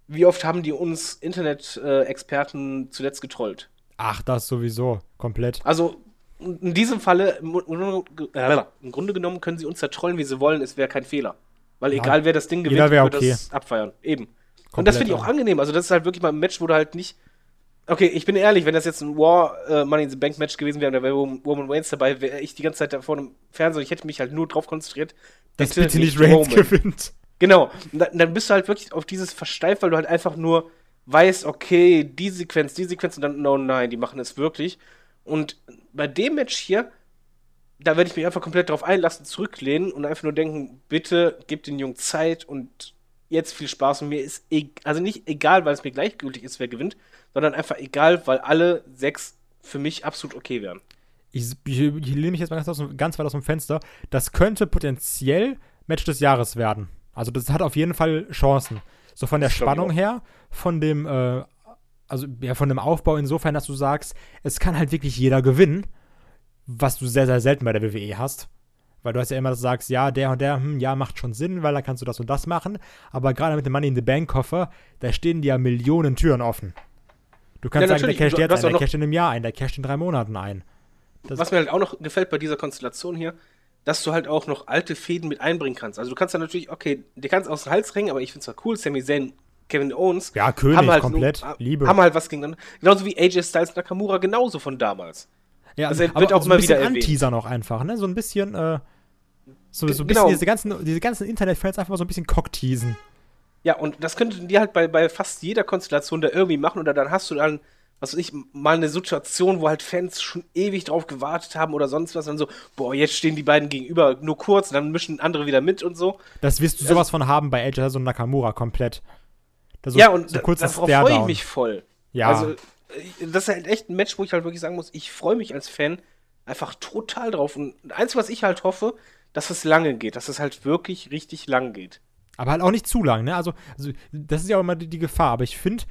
wie oft haben die uns Internet-Experten zuletzt getrollt? Ach, das sowieso. Komplett. Also in diesem Falle, im, äh, Grunde genommen können sie uns ja trollen, wie sie wollen, es wäre kein Fehler. Weil Ja, egal wer das Ding gewinnt, wird okay. das abfeiern. Eben. Und das Komplett, finde ich auch ja. angenehm. Also das ist halt wirklich mal ein Match, wo du halt nicht. Okay, ich bin ehrlich, wenn das jetzt ein War äh, Money in the Bank Match gewesen wäre und da wäre Roman Reigns dabei, wäre ich die ganze Zeit da vor dem Fernseher und ich hätte mich halt nur drauf konzentriert. Dass bitte nicht Reigns gewinnt. Genau. Und dann, dann bist du halt wirklich auf dieses versteift, weil du halt einfach nur weißt, okay, die Sequenz, die Sequenz und dann, no, nein, die machen es wirklich. Und bei dem Match hier, da werde ich mich einfach komplett drauf einlassen, zurücklehnen und einfach nur denken, bitte gib den Jungen Zeit und jetzt viel Spaß. Und mir ist, e also nicht egal, weil es mir gleichgültig ist, wer gewinnt, sondern einfach egal, weil alle sechs für mich absolut okay wären. Ich, ich, ich lehne mich jetzt mal ganz, ganz weit aus dem Fenster. Das könnte potenziell Match des Jahres werden. Also das hat auf jeden Fall Chancen. So von der Spannung her, von dem, äh, also ja, von dem Aufbau insofern, dass du sagst, es kann halt wirklich jeder gewinnen, was du sehr, sehr selten bei der WWE hast. Weil du hast ja immer, dass du sagst, ja, der und der, hm, ja, macht schon Sinn, weil da kannst du das und das machen. Aber gerade mit dem Money in the Bank Koffer, da stehen dir ja Millionen Türen offen. Du kannst Ja, sagen, der casht jetzt ein, der noch- casht in einem Jahr ein, der casht in drei Monaten ein. Das- Was mir halt auch noch gefällt bei dieser Konstellation hier, dass du halt auch noch alte Fäden mit einbringen kannst. Also du kannst dann natürlich, okay, dir kannst aus dem Hals ringen, aber ich finde es zwar cool, Sami Zayn Kevin Owens Ja, König, haben halt komplett. Nur, Liebe. Haben halt was gegeneinander. Genauso wie AJ Styles Nakamura genauso von damals. Ja, Also wird auch so bisschen wieder anteasern auch einfach, ne? So ein bisschen, äh, so, so ein bisschen Genau. diese ganzen, diese ganzen Internet-Fans einfach mal so ein bisschen cockteasen. Ja, und das könnten die halt bei, bei fast jeder Konstellation da irgendwie machen. Oder dann hast du dann, was weiß ich, mal eine Situation, wo halt Fans schon ewig drauf gewartet haben oder sonst was. Und dann so, boah, jetzt stehen die beiden gegenüber, nur kurz, und dann mischen andere wieder mit und so. Das wirst du Also- sowas von haben bei AJ Styles und Nakamura komplett. Das so, ja, und so da- kurzes darauf freue ich mich voll. Ja. Also, das ist halt echt ein Match, wo ich halt wirklich sagen muss, ich freue mich als Fan einfach total drauf. Und das Einzige, was ich halt hoffe, dass es lange geht, dass es halt wirklich richtig lang geht. Aber halt auch nicht zu lang, ne? Also, also das ist ja auch immer die, die Gefahr. Aber ich finde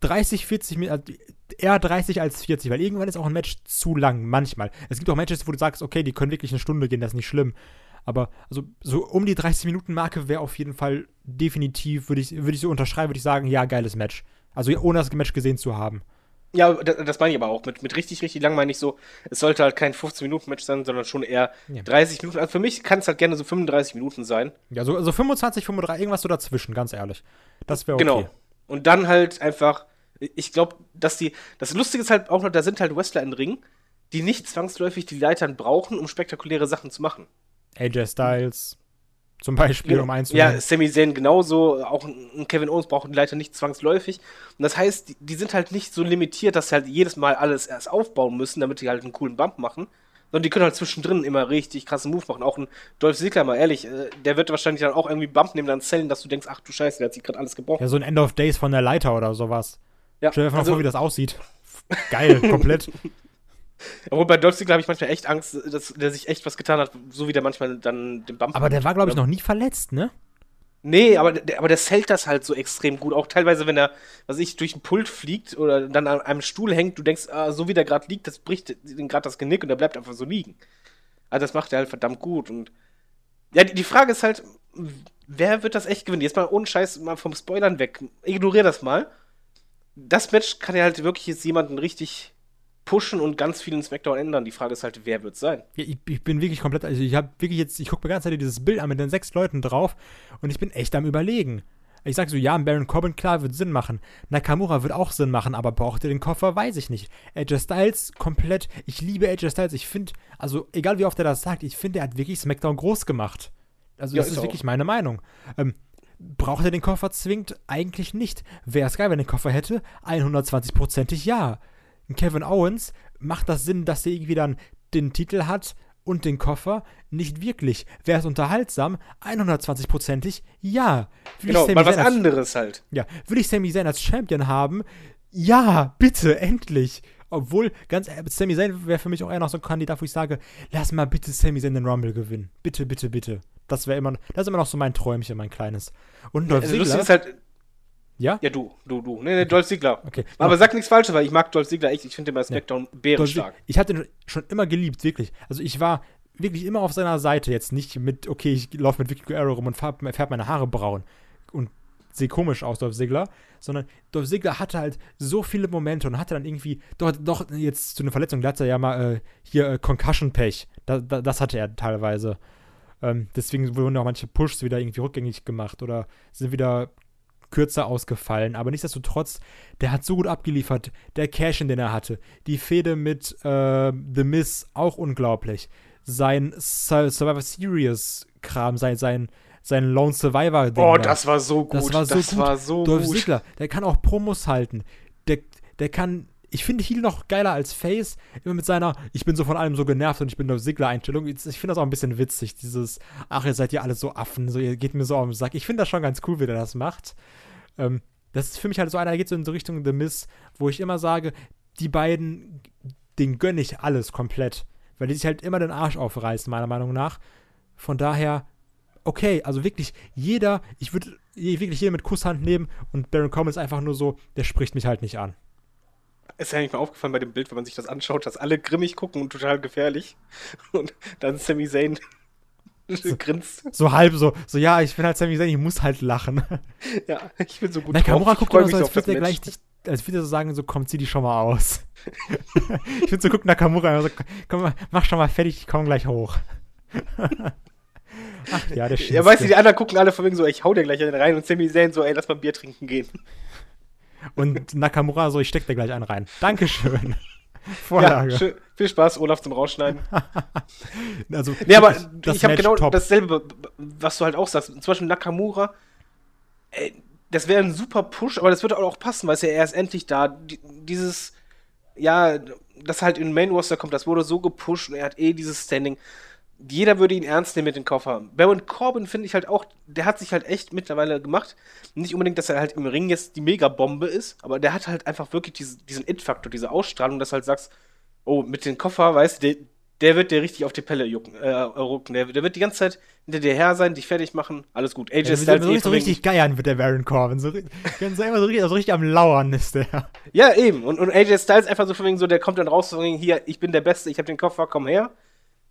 30, 40 Minuten, eher 30 als 40, weil irgendwann ist auch ein Match zu lang, manchmal. Es gibt auch Matches, wo du sagst, okay, die können wirklich eine Stunde gehen, das ist nicht schlimm. Aber also so um die 30 Minuten Marke wäre auf jeden Fall definitiv, würde ich, würde ich so unterschreiben, würde ich sagen, ja, geiles Match. Also ohne das Match gesehen zu haben. Ja, das, meine ich aber auch. Mit, mit richtig, richtig lang meine ich so, es sollte halt kein 15-Minuten-Match sein, sondern schon eher Ja. 30 Minuten. Also für mich kann es halt gerne so 35 Minuten sein. Ja, so also 25, 35, irgendwas so dazwischen, ganz ehrlich. Das wäre okay. Genau. Und dann halt einfach, ich glaube, dass die, das Lustige ist halt auch noch, da sind halt Wrestler im Ring, die nicht zwangsläufig die Leitern brauchen, um spektakuläre Sachen zu machen. AJ Styles zum Beispiel, um Ja, einzunehmen. Sami Zayn genauso, auch ein Kevin Owens brauchen die Leiter nicht zwangsläufig. Und das heißt, die, die sind halt nicht so limitiert, dass sie halt jedes Mal alles erst aufbauen müssen, damit die halt einen coolen Bump machen. Sondern die können halt zwischendrin immer richtig krassen Move machen. Auch ein Dolph Ziggler, mal ehrlich, äh, der wird wahrscheinlich dann auch irgendwie Bump nehmen, dann zählen, dass du denkst, ach du Scheiße, der hat sich gerade alles gebrochen. Ja, so ein End of Days von der Leiter oder sowas. Ja, Stell dir einfach mal also- vor, wie das aussieht. Geil, komplett. Obwohl bei Dolph Ziggler habe ich manchmal echt Angst, dass der sich echt was getan hat, so wie der manchmal dann den Bump Aber der war, glaube ich, noch nie verletzt, ne? Nee, aber der, aber der zählt das halt so extrem gut. Auch teilweise, wenn er, was ich, durch einen Pult fliegt oder dann an einem Stuhl hängt, du denkst, ah, so wie der gerade liegt, das bricht ihm gerade das Genick und er bleibt einfach so liegen. Also das macht er halt verdammt gut. Und ja, die, die Frage ist halt, wer wird das echt gewinnen? Jetzt mal ohne Scheiß mal vom Spoilern weg. Ignorier das mal. Das Match kann ja halt wirklich jetzt jemanden richtig pushen und ganz viel in Smackdown ändern. Die Frage ist halt, wer wird sein? Ja, ich, ich bin wirklich komplett, also ich habe wirklich jetzt, ich gucke mir ganz Zeit dieses Bild an mit den sechs Leuten drauf und ich bin echt am überlegen. Ich sag so, ja, Baron Corbin, klar, wird Sinn machen. Nakamura wird auch Sinn machen, aber braucht er den Koffer, weiß ich nicht. AJ Styles komplett, ich liebe AJ Styles, ich finde, also egal wie oft er das sagt, ich finde, er hat wirklich SmackDown groß gemacht. Also Ja, das ist ist wirklich meine Meinung. Ähm, braucht er den Koffer zwingend? Eigentlich nicht. Wäre es geil, wenn er den Koffer hätte? 120%ig ja. Ein Kevin Owens macht das Sinn, dass er irgendwie dann den Titel hat und den Koffer? Nicht wirklich. Wäre es unterhaltsam? 120%ig ja. Will Genau, ich mal was Zayn als, anderes halt. ja. Will ich Sami Zayn als Champion haben? Ja, bitte, endlich. Obwohl, ganz ehrlich, Sami Zayn wäre für mich auch eher noch so ein Kandidat, wo ich sage, lass mal bitte Sami Zayn den Rumble gewinnen. Bitte, bitte, bitte. Das wäre immer, das ist immer noch so mein Träumchen, mein kleines. Und Dolph Also, lustig Ziggler, halt, ja? ja, du, du, du. Nee, nee, Dolph Ziggler. Okay. Aber sag nichts Falsches, weil ich mag Dolph Ziggler echt. Ich finde den bei SmackDown Dolph bärenstark. Ich habe den schon immer geliebt, wirklich. Also ich war wirklich immer auf seiner Seite. Jetzt nicht mit, okay, ich laufe mit Vicky Guerrero rum und färb, färb meine Haare braun und sehe komisch aus, Dolph Ziggler, sondern Dolph Ziggler hatte halt so viele Momente und hatte dann irgendwie, doch, doch jetzt zu einer Verletzung, da hat er ja mal äh, hier äh, Concussion-Pech. Da, da, das hatte er teilweise. Ähm, deswegen wurden auch manche Pushs wieder irgendwie rückgängig gemacht oder sind wieder kürzer ausgefallen. Aber nichtsdestotrotz, der hat so gut abgeliefert. Der Cash, den er hatte. Die Fehde mit äh, The Miz, auch unglaublich. Sein Sur- Survivor Series Kram, sein, sein, sein Lone Survivor. Oh, da. das war so gut. Das war so gut. war so Dolph gut. Ziggler, der kann auch Promos halten. Der, der kann, ich finde Heal noch geiler als Face, immer mit seiner, ich bin so von allem so genervt und ich bin Dolph Ziggler Einstellung. Ich finde das auch ein bisschen witzig, dieses, ach, ihr seid ja alle so Affen, so, ihr geht mir so auf den Sack. Ich finde das schon ganz cool, wie der das macht. Ähm, das ist für mich halt so einer, der geht so in so Richtung The Miz, wo ich immer sage, die beiden, den gönne ich alles komplett. Weil die sich halt immer den Arsch aufreißen, meiner Meinung nach. Von daher, okay, also wirklich jeder, ich würde wirklich jeder mit Kusshand nehmen und Baron ist einfach nur so, der spricht mich halt nicht an. Ist ja nicht mal aufgefallen bei dem Bild, wenn man sich das anschaut, dass alle grimmig gucken und total gefährlich. Und dann Sami Zayn grinst. So halb so, so ja, ich bin halt Sami Zayn, ich muss halt lachen. Ja, ich bin so gut Nakamura guckt immer so, als würde er gleich, dich, als würde er so sagen, so komm, zieh die schon mal aus. ich finde so, guckt Nakamura so, komm mal, mach schon mal fertig, ich komm gleich hoch. ja, der Ja, weißt du, die anderen gucken alle von wegen so, ich hau dir gleich einen rein und Sami Zayn so, ey, lass mal Bier trinken gehen. Und Nakamura so, ich steck dir gleich einen rein. Dankeschön. Vorlage. Ja, schön, viel Spaß, Olaf, zum Rausschneiden. also, nee, aber ich habe genau top. dasselbe, was du halt auch sagst. Zum Beispiel Nakamura, ey, das wäre ein super Push, aber das würde auch passen, weil es ja erst endlich da. Dieses, ja, das halt in Main Roster kommt, das wurde so gepusht und er hat eh dieses Standing jeder würde ihn ernst nehmen mit dem Koffer. Baron Corbin finde ich halt auch, der hat sich halt echt mittlerweile gemacht. Nicht unbedingt, dass er halt im Ring jetzt die Megabombe ist, aber der hat halt einfach wirklich diese, diesen It-Faktor, diese Ausstrahlung, dass du halt sagst, oh, mit dem Koffer, weißt du, der, der wird dir richtig auf die Pelle jucken, äh, rucken. Der, der, wird die ganze Zeit hinter dir her sein, dich fertig machen, alles gut. AJ ja, Styles so, so richtig geiern mit der Baron Corbin. So, so, so, richtig, so richtig am Lauern ist der. Ja, eben. Und, und AJ Styles einfach so von wegen so, der kommt dann raus von wegen, hier, ich bin der Beste, ich habe den Koffer, komm her.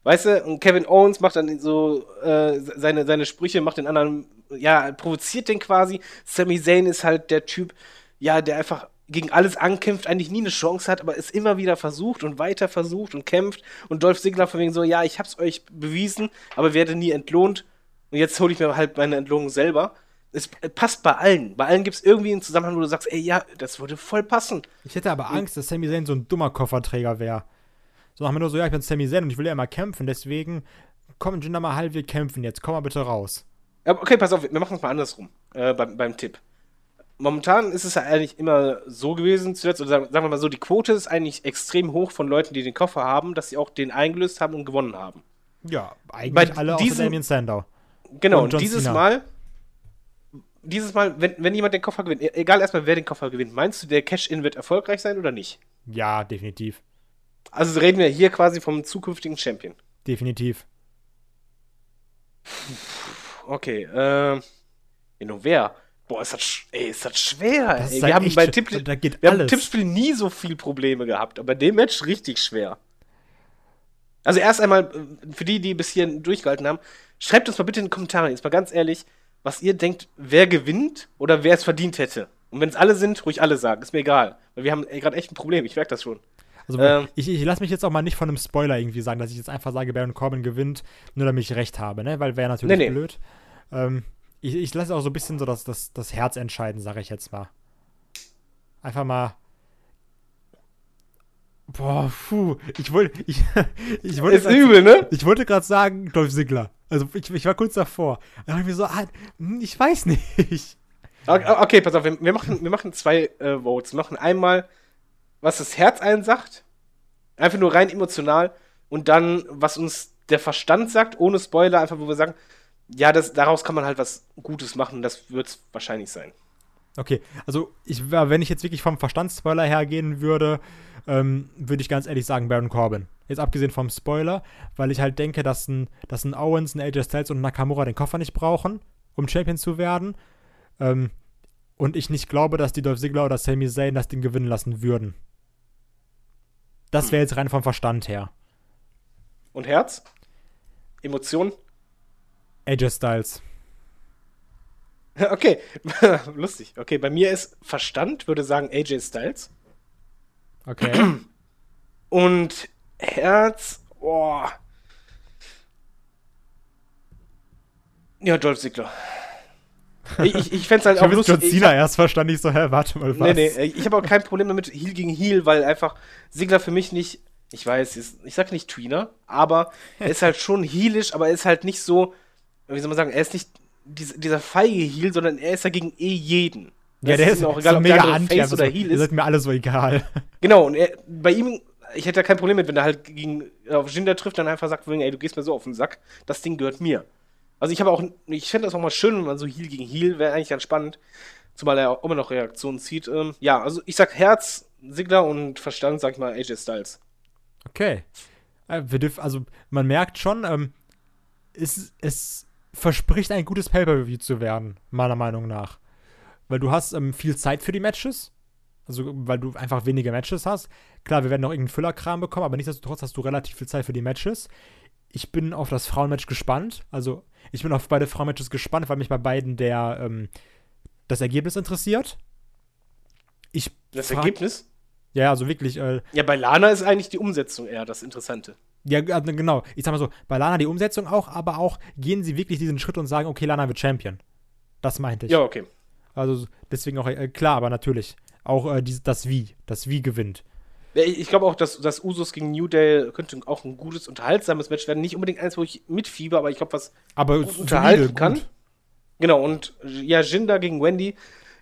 Weißt du, und Kevin Owens macht dann so äh, seine, seine Sprüche, macht den anderen, ja, provoziert den quasi. Sami Zayn ist halt der Typ, ja, der einfach gegen alles ankämpft, eigentlich nie eine Chance hat, aber es immer wieder versucht und weiter versucht und kämpft. Und Dolph Ziggler von wegen so, ja, ich hab's euch bewiesen, aber werde nie entlohnt. Und jetzt hole ich mir halt meine Entlohnung selber. Es passt bei allen. Bei allen gibt es irgendwie einen Zusammenhang, wo du sagst, ey, ja, das würde voll passen. Ich hätte aber Angst, dass Sami Zayn so ein dummer Kofferträger wäre. So haben wir nur so, ja, ich bin Sami Zayn und ich will ja immer kämpfen, deswegen komm, Jinder Mahal, wir kämpfen jetzt, komm mal bitte raus. Okay, pass auf, wir machen es mal andersrum äh, beim, beim Tipp. Momentan ist es ja eigentlich immer so gewesen, zuletzt, oder sagen, sagen wir mal so, die Quote ist eigentlich extrem hoch von Leuten, die den Koffer haben, dass sie auch den eingelöst haben und gewonnen haben. Ja, eigentlich Bei alle diesem, außer Damien Sandow. Genau, und, und dieses Cena. Mal, dieses Mal, wenn, wenn jemand den Koffer gewinnt, e-, egal erstmal wer den Koffer gewinnt, meinst du, der Cash-In wird erfolgreich sein oder nicht? Ja, definitiv. Also reden wir hier quasi vom zukünftigen Champion. Definitiv. Okay, äh. Genau, wer? Boah, ist das, ey, ist das schwer. Das ey. wir haben bei Tipp, wir alles. haben Tippspiel nie so viel Probleme gehabt, aber dem Match richtig schwer. Also erst einmal, äh, für die, die bis hierhin durchgehalten haben, schreibt uns mal bitte in den Kommentaren, jetzt mal ganz ehrlich, was ihr denkt, wer gewinnt oder wer es verdient hätte. Und wenn es alle sind, ruhig alle sagen, ist mir egal. Weil wir haben gerade echt ein Problem, ich merke das schon. Also ähm, ich, ich lasse mich jetzt auch mal nicht von einem Spoiler irgendwie sagen, dass ich jetzt einfach sage, Baron Corbin gewinnt, nur damit ich recht habe, ne? Weil wäre natürlich nee, nee. blöd. Ähm, ich, ich lasse auch so ein bisschen so das, das, das Herz entscheiden, sage ich jetzt mal. Einfach mal. Boah, puh. Ich wollte. Ich, ich wollte ist grad, übel, ne? Ich wollte gerade sagen, Dolph Ziggler. Also ich, ich war kurz davor. Dann habe ich mir so, ah, hm, ich weiß nicht. Okay, okay pass auf, wir, wir, machen, wir machen zwei äh, Votes. Wir machen einmal was das Herz einsagt, einfach nur rein emotional, und dann, was uns der Verstand sagt, ohne Spoiler, einfach wo wir sagen, ja, das, daraus kann man halt was Gutes machen, das wird es wahrscheinlich sein. Okay, also ich, wenn ich jetzt wirklich vom Verstandsspoiler hergehen würde, ähm, würde ich ganz ehrlich sagen Baron Corbin. Jetzt abgesehen vom Spoiler, weil ich halt denke, dass ein, dass ein Owens, ein AJ Styles und ein Nakamura den Koffer nicht brauchen, um Champion zu werden. Ähm, und ich nicht glaube, dass die Dolph Ziggler oder Sami Zayn das Ding gewinnen lassen würden. Das wäre jetzt rein vom Verstand her. Und Herz? Emotion? AJ Styles. Okay, lustig. Okay, bei mir ist Verstand, würde sagen AJ Styles. Okay. Und Herz, oh. Ja, Dolph Ziggler. Ich, ich, fände es halt ich auch lustig. John Cena erst verstanden, ich so, hä, warte mal, was? Nee, nee, ich habe auch kein Problem damit, Heal gegen Heal, weil einfach Sigler für mich nicht, ich weiß, ich sag nicht Tweener, aber er ist halt schon healisch, aber er ist halt nicht so, wie soll man sagen, er ist nicht dieser feige Heal, sondern er ist ja gegen eh jeden. Das ja, der ist, ist auch egal, so ob mega anti, Face oder Heal ist. Das ist mir alles so egal. Genau, und er, bei ihm, ich hätte ja kein Problem mit, wenn er halt gegen auf Jinder trifft, dann einfach sagt, ey, du gehst mir so auf den Sack, das Ding gehört mir. Also ich habe auch, ich fände das auch mal schön, wenn man so Heal gegen Heal wäre eigentlich ganz spannend. Zumal er auch immer noch Reaktionen zieht. Ähm, ja, also ich sag Herz, Sigler und Verstand, sag ich mal, AJ Styles. Okay. Äh, also man merkt schon, ähm, es, es verspricht ein gutes Pay-Per-View zu werden, meiner Meinung nach. Weil du hast ähm, viel Zeit für die Matches. Also, weil du einfach wenige Matches hast. Klar, wir werden noch irgendeinen Füllerkram bekommen, aber nichtsdestotrotz hast du relativ viel Zeit für die Matches. Ich bin auf das Frauenmatch gespannt. Also, ich bin auf beide Frauenmatches gespannt, weil mich bei beiden der, ähm, das Ergebnis interessiert. Ich das Ergebnis? Ja, also wirklich. Äh, ja, bei Lana ist eigentlich die Umsetzung eher das Interessante. Ja, genau. Ich sag mal so, bei Lana die Umsetzung auch, aber auch gehen sie wirklich diesen Schritt und sagen, okay, Lana wird Champion. Das meinte ich. Ja, okay. Also deswegen auch, äh, klar, aber natürlich. Auch äh, die, das Wie. Das Wie gewinnt. Ich glaube auch, dass das Usos gegen New Day könnte auch ein gutes, unterhaltsames Match werden. Nicht unbedingt eins, wo ich mitfieber, aber ich glaube, was aber gut unterhalten kann. Gut. Genau, und ja, Jinder gegen Wendy,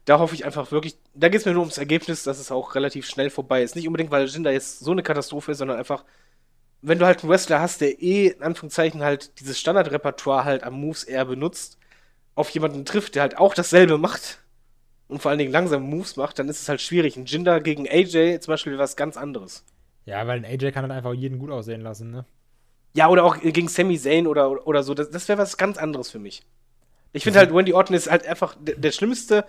da hoffe ich einfach wirklich, da geht es mir nur ums Ergebnis, dass es auch relativ schnell vorbei ist. Nicht unbedingt, weil Jinder jetzt so eine Katastrophe ist, sondern einfach, wenn du halt einen Wrestler hast, der eh, in Anführungszeichen, halt dieses Standardrepertoire halt am Moves eher benutzt, auf jemanden trifft, der halt auch dasselbe macht und vor allen Dingen langsam Moves macht, dann ist es halt schwierig. Ein Jinder gegen AJ zum Beispiel was ganz anderes. Ja, weil ein AJ kann dann einfach jeden gut aussehen lassen, ne? Ja, oder auch gegen Sami Zayn oder, oder so. Das, das wäre was ganz anderes für mich. Ich finde halt, Wendy Orton ist halt einfach der, der, schlimmste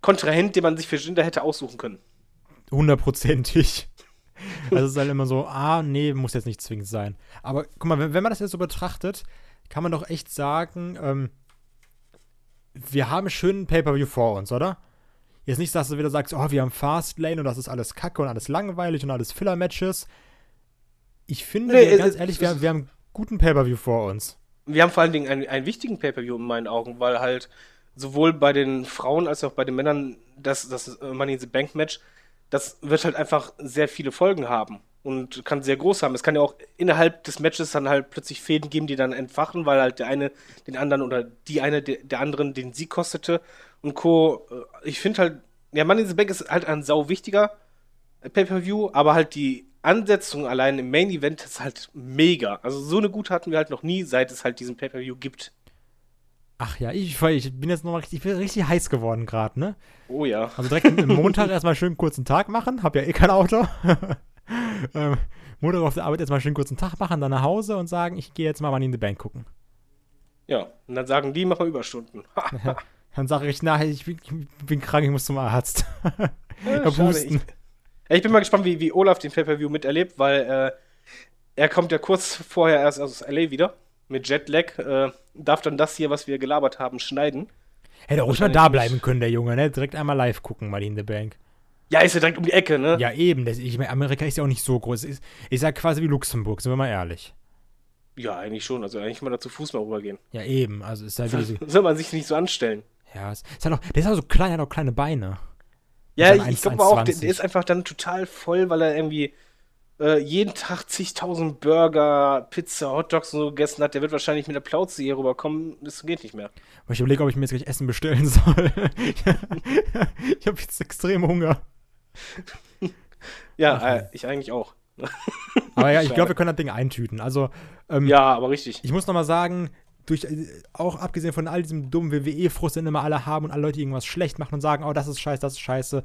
Kontrahent, den man sich für Jinder hätte aussuchen können. Hundertprozentig. Also es ist halt immer so, ah, nee, muss jetzt nicht zwingend sein. Aber guck mal, wenn, wenn man das jetzt so betrachtet, kann man doch echt sagen, ähm, wir haben schön ein Pay-Per-View vor uns, oder? Jetzt nicht, dass du wieder sagst, oh, wir haben Fastlane und das ist alles kacke und alles langweilig und alles Filler-Matches. Ich finde, nee, wir, ganz ehrlich, wir, wir haben einen guten Pay-Per-View vor uns. Wir haben vor allen Dingen einen, einen wichtigen Pay-Per-View in meinen Augen, weil halt sowohl bei den Frauen als auch bei den Männern das, das Money in the Bank Match, das wird halt einfach sehr viele Folgen haben und kann sehr groß haben. Es kann ja auch innerhalb des Matches dann halt plötzlich Fäden geben, die dann entfachen, weil halt der eine den anderen oder die eine der, der anderen den Sieg kostete und Co. Äh, ich finde halt, ja, Money in the Bank ist halt ein sau wichtiger Pay-Per-View, aber halt die Ansetzung allein im Main Event ist halt mega. Also so eine gute hatten wir halt noch nie, seit es halt diesen Pay-Per-View gibt. Ach ja, ich, ich bin jetzt noch richtig, richtig heiß geworden gerade, ne? Oh ja. Also direkt am Montag erstmal schön kurzen Tag machen, hab ja eh kein Auto. ähm, Montag auf der Arbeit jetzt mal schön kurzen Tag machen, dann nach Hause und sagen, ich gehe jetzt mal Money in the Bank gucken. Ja, und dann sagen die, mach mal Überstunden. dann sage ich, na, ich bin, ich bin, krank, ich muss zum Arzt. ja, ich, ich, bin mal gespannt, wie, wie Olaf den Pay-Per-View miterlebt, weil äh, er kommt ja kurz vorher erst aus L.A. wieder mit Jetlag, äh, darf dann das hier, was wir gelabert haben, schneiden. Hätte auch schon da bleiben können, der Junge, ne? Direkt einmal live gucken, Money in the Bank. Ja, ist ja direkt um die Ecke, ne? Ja, eben. Das, ich meine, Amerika ist ja auch nicht so groß. Ist, ist ja quasi wie Luxemburg, sind wir mal ehrlich. Ja, eigentlich schon. Also eigentlich man da zu Fuß mal rübergehen. Ja, eben. Also ist halt so, Soll man sich nicht so anstellen. Ja, ist, ist halt auch, der ist auch so klein, hat auch kleine Beine. Ja, ich, ich glaube auch, der, der, ist einfach dann total voll, weil er irgendwie äh, jeden Tag zigtausend Burger, Pizza, Hotdogs und so gegessen hat. Der wird wahrscheinlich mit der Plauze hier rüberkommen. Das geht nicht mehr. Ich überlege, ob ich mir jetzt gleich Essen bestellen soll. ich habe jetzt extrem Hunger. ja, äh, ich eigentlich auch. aber ja, ich glaube, wir können das Ding eintüten. Also, ähm, ja, aber richtig. Ich muss noch mal sagen, durch, äh, auch abgesehen von all diesem dummen WWE-Frust, den immer alle haben und alle Leute irgendwas schlecht machen und sagen, oh, das ist scheiße, das ist scheiße.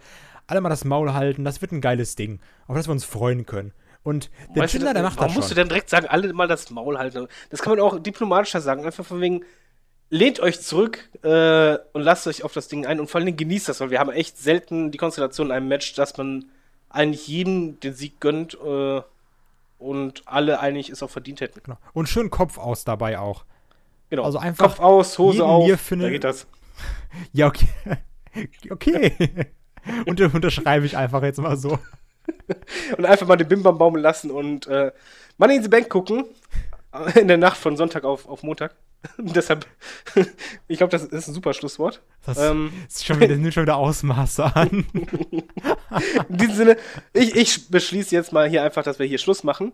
Alle mal das Maul halten, das wird ein geiles Ding, auf das wir uns freuen können. Und der weißt Tinder, der macht das schon. musst du denn direkt sagen, alle mal das Maul halten? Das kann man auch diplomatischer sagen, einfach von wegen, lehnt euch zurück äh, und lasst euch auf das Ding ein und vor allem genießt das, weil wir haben echt selten die Konstellation in einem Match, dass man eigentlich jedem den Sieg gönnt äh, und alle eigentlich es auch verdient hätten. Genau. Und schön Kopf aus dabei auch. Genau. Also einfach Kopf aus, Hose auf, da geht das. ja, okay. okay. und unterschreibe ich einfach jetzt mal so. und einfach mal den Bimbam baumeln lassen und äh, Money in the Bank gucken. In der Nacht von Sonntag auf, auf Montag. Deshalb, ich glaube, das ist ein super Schlusswort. Das, ähm, ist schon wieder, nimmt schon wieder Ausmaße an. In diesem Sinne, ich, ich beschließe jetzt mal hier einfach, dass wir hier Schluss machen.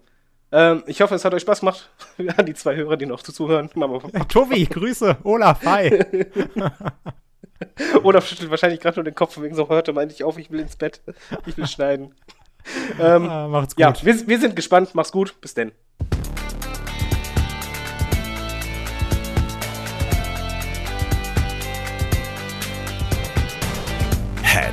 Ähm, ich hoffe, es hat euch Spaß gemacht. An die zwei Hörer, die noch zuhören. Tobi, Grüße. Olaf, hi. Olaf schüttelt wahrscheinlich gerade nur den Kopf, wegen so heute meinte ich auf, ich will ins Bett. Ich will schneiden. Ähm, ah, macht's gut. Ja, wir, wir sind gespannt. Mach's gut. Bis denn.